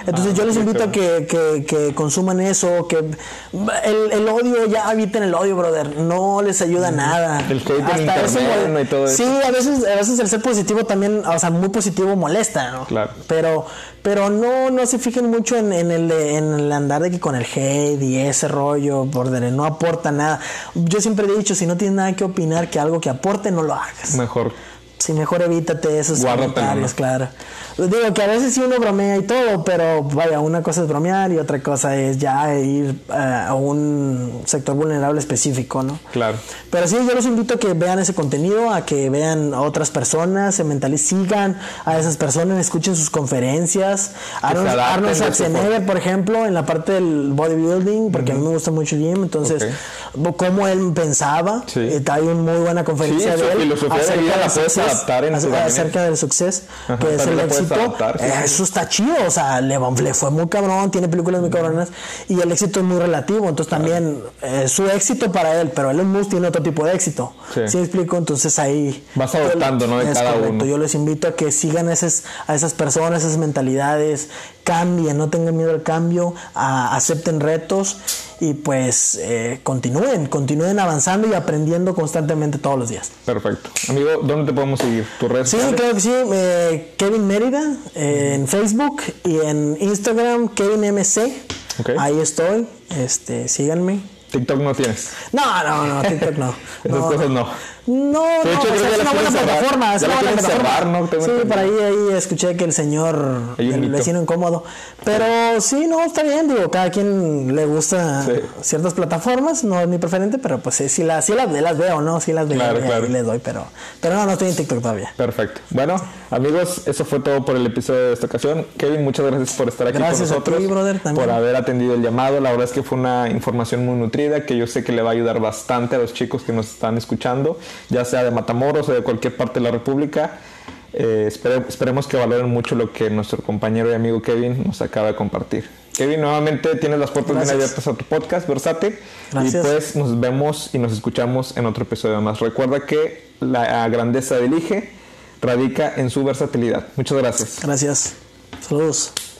[SPEAKER 2] Entonces
[SPEAKER 1] Ah,
[SPEAKER 2] yo les
[SPEAKER 1] sí,
[SPEAKER 2] invito a que, que, que consuman eso, que el, el odio, ya eviten el odio, brother, no les ayuda nada.
[SPEAKER 1] El hate
[SPEAKER 2] Hasta
[SPEAKER 1] internet,
[SPEAKER 2] eso
[SPEAKER 1] y todo eso.
[SPEAKER 2] Sí, a veces, a veces el ser positivo también, o sea, muy positivo molesta, ¿no?
[SPEAKER 1] Claro.
[SPEAKER 2] Pero, pero no, no se fijen mucho en, en el, de- en el andar de que con el hate y ese rollo, brother, no aporta nada. Yo siempre he dicho, si no tienes nada que opinar, que algo que aporte, no lo hagas.
[SPEAKER 1] Mejor.
[SPEAKER 2] Sí, mejor evítate esos
[SPEAKER 1] Guárdatelo,
[SPEAKER 2] comentarios, claro. Digo que a veces sí uno bromea y todo, pero vaya, una cosa es bromear y otra cosa es ya ir eh, a un sector vulnerable específico, ¿no?
[SPEAKER 1] Claro.
[SPEAKER 2] Pero sí, yo los invito a que vean ese contenido, a que vean a otras personas, se mentalicen, sigan a esas personas, escuchen sus conferencias. Arnold, Arnold
[SPEAKER 1] de
[SPEAKER 2] Schwarzenegger, por ejemplo, en la parte del bodybuilding, porque a mí me gusta mucho gym, entonces, cómo él pensaba,
[SPEAKER 1] Sí.
[SPEAKER 2] eh, hay una muy buena conferencia
[SPEAKER 1] Sí,
[SPEAKER 2] de él.
[SPEAKER 1] filosofía de
[SPEAKER 2] acerca
[SPEAKER 1] vida la puedes adaptar en
[SPEAKER 2] acerca- acerca del success,
[SPEAKER 1] Ajá,
[SPEAKER 2] que es el
[SPEAKER 1] puedes
[SPEAKER 2] éxito. eh, eso está chido, o sea, le, le fue muy cabrón, tiene películas muy cabronas y el éxito es muy relativo, entonces también eh, su éxito para él, pero Elon Musk tiene otro tipo de éxito.
[SPEAKER 1] Sí.
[SPEAKER 2] ¿Sí me explico? Entonces ahí...
[SPEAKER 1] Vas adoptando, ¿no? De cada
[SPEAKER 2] correcto.
[SPEAKER 1] uno.
[SPEAKER 2] Yo les invito a que sigan a esas, a esas personas, esas mentalidades, cambien, no tengan miedo al cambio, a- acepten retos y pues eh, continúen, continúen avanzando y aprendiendo constantemente todos los días.
[SPEAKER 1] Perfecto. Amigo, ¿dónde te podemos seguir? ¿Tu red
[SPEAKER 2] Sí, claro que sí. eh, Kevin Mérida eh, en Facebook y en Instagram Kevin MC. Ahí estoy. Este, síganme.
[SPEAKER 1] TikTok no tienes.
[SPEAKER 2] No, no, no, TikTok no.
[SPEAKER 1] Esas cosas no.
[SPEAKER 2] No,
[SPEAKER 1] De hecho,
[SPEAKER 2] no, o sea, es una buena
[SPEAKER 1] cerrar.
[SPEAKER 2] plataforma. Es
[SPEAKER 1] Ya
[SPEAKER 2] una buena plataforma.
[SPEAKER 1] cerrar, ¿no? Tengo
[SPEAKER 2] Sí,
[SPEAKER 1] entendido.
[SPEAKER 2] por ahí, ahí escuché que el señor,
[SPEAKER 1] Hay
[SPEAKER 2] el vecino incómodo. Pero sí, no, está bien. Digo, cada quien le gusta
[SPEAKER 1] Sí.
[SPEAKER 2] ciertas plataformas. No es mi preferente, pero pues sí, sí las, sí las, las veo, ¿no? Sí las veo
[SPEAKER 1] Claro, claro.
[SPEAKER 2] les doy. Pero, pero no, no estoy en TikTok todavía.
[SPEAKER 1] Perfecto. Bueno, amigos, eso fue todo por el episodio de esta ocasión. Kevin, muchas gracias por estar aquí
[SPEAKER 2] Gracias a
[SPEAKER 1] con nosotros.
[SPEAKER 2] ti, brother, también.
[SPEAKER 1] Por haber atendido el llamado. La verdad es que fue una información muy nutrida que yo sé que le va a ayudar bastante a los chicos que nos están escuchando, ya sea de Matamoros o de cualquier parte de la República. Eh, espere- esperemos que valoren mucho lo que nuestro compañero y amigo Kevin nos acaba de compartir. Kevin, nuevamente tienes las puertas bien abiertas a tu podcast versátil.
[SPEAKER 2] Gracias.
[SPEAKER 1] Y pues nos vemos y nos escuchamos en otro episodio más. Recuerda que la grandeza del IGE radica en su versatilidad. Muchas gracias.
[SPEAKER 2] Gracias. Saludos.